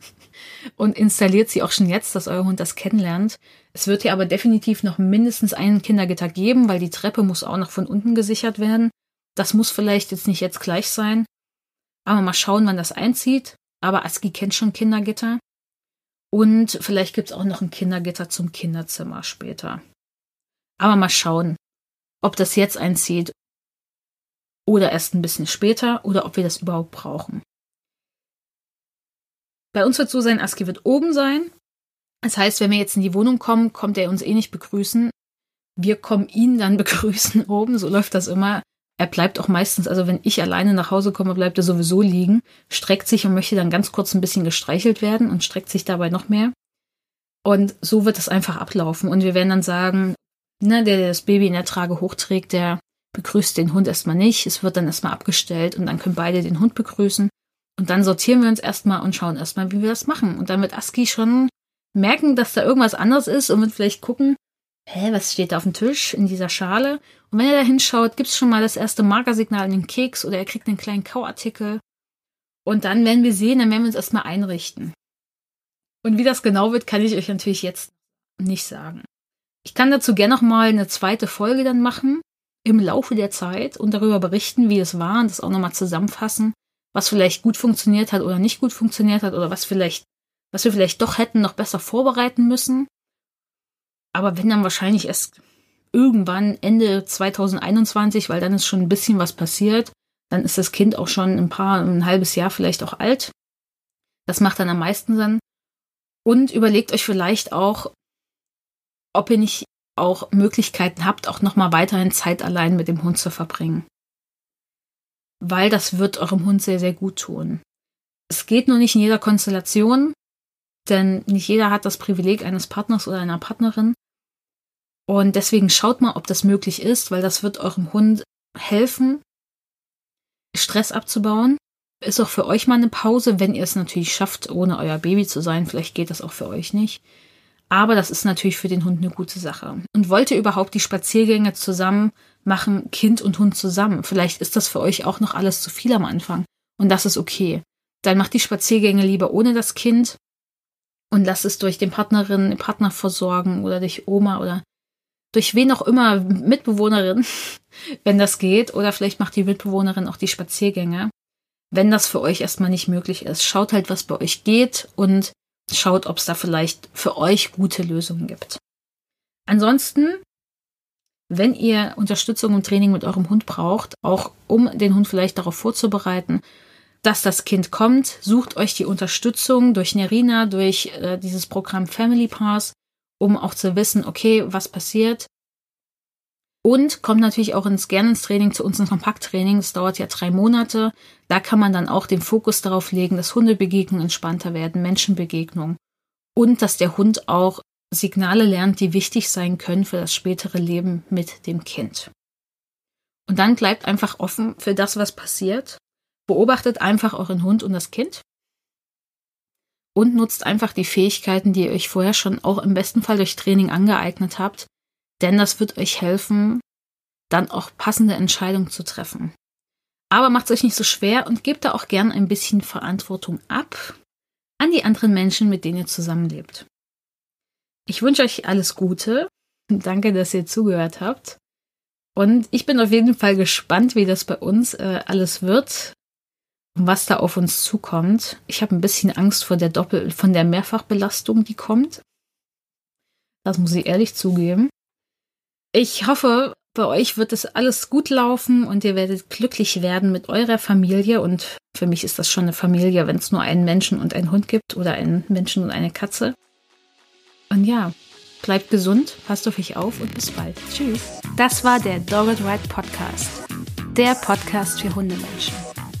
und installiert sie auch schon jetzt, dass euer Hund das kennenlernt. Es wird hier aber definitiv noch mindestens ein Kindergitter geben, weil die Treppe muss auch noch von unten gesichert werden. Das muss vielleicht jetzt nicht jetzt gleich sein. Aber mal schauen, wann das einzieht. Aber Aski kennt schon Kindergitter. Und vielleicht gibt's auch noch ein Kindergitter zum Kinderzimmer später. Aber mal schauen, ob das jetzt einzieht oder erst ein bisschen später oder ob wir das überhaupt brauchen. Bei uns wird so sein, Aski wird oben sein. Das heißt, wenn wir jetzt in die Wohnung kommen, kommt er uns eh nicht begrüßen. Wir kommen ihn dann begrüßen oben. So läuft das immer. Er bleibt auch meistens, also wenn ich alleine nach Hause komme, bleibt er sowieso liegen, streckt sich und möchte dann ganz kurz ein bisschen gestreichelt werden und streckt sich dabei noch mehr. Und so wird es einfach ablaufen. Und wir werden dann sagen, ne, der, der das Baby in der Trage hochträgt, der begrüßt den Hund erstmal nicht. Es wird dann erstmal abgestellt und dann können beide den Hund begrüßen. Und dann sortieren wir uns erstmal und schauen erstmal, wie wir das machen. Und dann wird Aski schon merken, dass da irgendwas anderes ist und wird vielleicht gucken, hä, was steht da auf dem Tisch in dieser Schale? Und wenn er da hinschaut, gibt's schon mal das erste Markersignal in den Keks oder er kriegt einen kleinen Kauartikel. Und dann werden wir sehen, dann werden wir uns erstmal einrichten. Und wie das genau wird, kann ich euch natürlich jetzt nicht sagen. Ich kann dazu gerne noch mal eine zweite Folge dann machen im Laufe der Zeit und darüber berichten, wie es war und das auch nochmal zusammenfassen, was vielleicht gut funktioniert hat oder nicht gut funktioniert hat oder was vielleicht, was wir vielleicht doch hätten noch besser vorbereiten müssen. Aber wenn dann wahrscheinlich erst irgendwann Ende 2021, weil dann ist schon ein bisschen was passiert, dann ist das Kind auch schon ein paar, ein halbes Jahr vielleicht auch alt. Das macht dann am meisten Sinn. Und überlegt euch vielleicht auch, ob ihr nicht auch Möglichkeiten habt, auch nochmal weiterhin Zeit allein mit dem Hund zu verbringen. Weil das wird eurem Hund sehr, sehr gut tun. Es geht nur nicht in jeder Konstellation, denn nicht jeder hat das Privileg eines Partners oder einer Partnerin. Und deswegen schaut mal, ob das möglich ist, weil das wird eurem Hund helfen, Stress abzubauen. Ist auch für euch mal eine Pause, wenn ihr es natürlich schafft, ohne euer Baby zu sein. Vielleicht geht das auch für euch nicht. Aber das ist natürlich für den Hund eine gute Sache. Und wollt ihr überhaupt die Spaziergänge zusammen machen, Kind und Hund zusammen? Vielleicht ist das für euch auch noch alles zu viel am Anfang. Und das ist okay. Dann macht die Spaziergänge lieber ohne das Kind und lasst es durch den Partnerin, den Partner versorgen oder durch Oma oder durch wen auch immer, Mitbewohnerin, wenn das geht. Oder vielleicht macht die Mitbewohnerin auch die Spaziergänge. Wenn das für euch erstmal nicht möglich ist, schaut halt, was bei euch geht und schaut, ob es da vielleicht für euch gute Lösungen gibt. Ansonsten, wenn ihr Unterstützung im Training mit eurem Hund braucht, auch um den Hund vielleicht darauf vorzubereiten, dass das Kind kommt, sucht euch die Unterstützung durch Nerina, durch äh, dieses Programm Family Pass, um auch zu wissen, okay, was passiert. Und kommt natürlich auch ins gerne ins Training zu uns ein Kompakttraining. Das dauert ja drei Monate. Da kann man dann auch den Fokus darauf legen, dass Hundebegegnungen entspannter werden, Menschenbegegnungen. Und dass der Hund auch Signale lernt, die wichtig sein können für das spätere Leben mit dem Kind. Und dann bleibt einfach offen für das, was passiert. Beobachtet einfach euren Hund und das Kind. Und nutzt einfach die Fähigkeiten, die ihr euch vorher schon auch im besten Fall durch Training angeeignet habt, denn das wird euch helfen, dann auch passende Entscheidungen zu treffen. Aber macht es euch nicht so schwer und gebt da auch gern ein bisschen Verantwortung ab an die anderen Menschen, mit denen ihr zusammenlebt. Ich wünsche euch alles Gute. Danke, dass ihr zugehört habt. Und ich bin auf jeden Fall gespannt, wie das bei uns äh, alles wird was da auf uns zukommt. Ich habe ein bisschen Angst vor der Doppel, von der Mehrfachbelastung, die kommt. Das muss ich ehrlich zugeben. Ich hoffe, bei euch wird es alles gut laufen und ihr werdet glücklich werden mit eurer Familie. Und für mich ist das schon eine Familie, wenn es nur einen Menschen und einen Hund gibt oder einen Menschen und eine Katze. Und ja, bleibt gesund, passt auf euch auf und bis bald. Tschüss. Das war der Dogged Ride Podcast. Der Podcast für Hundemenschen.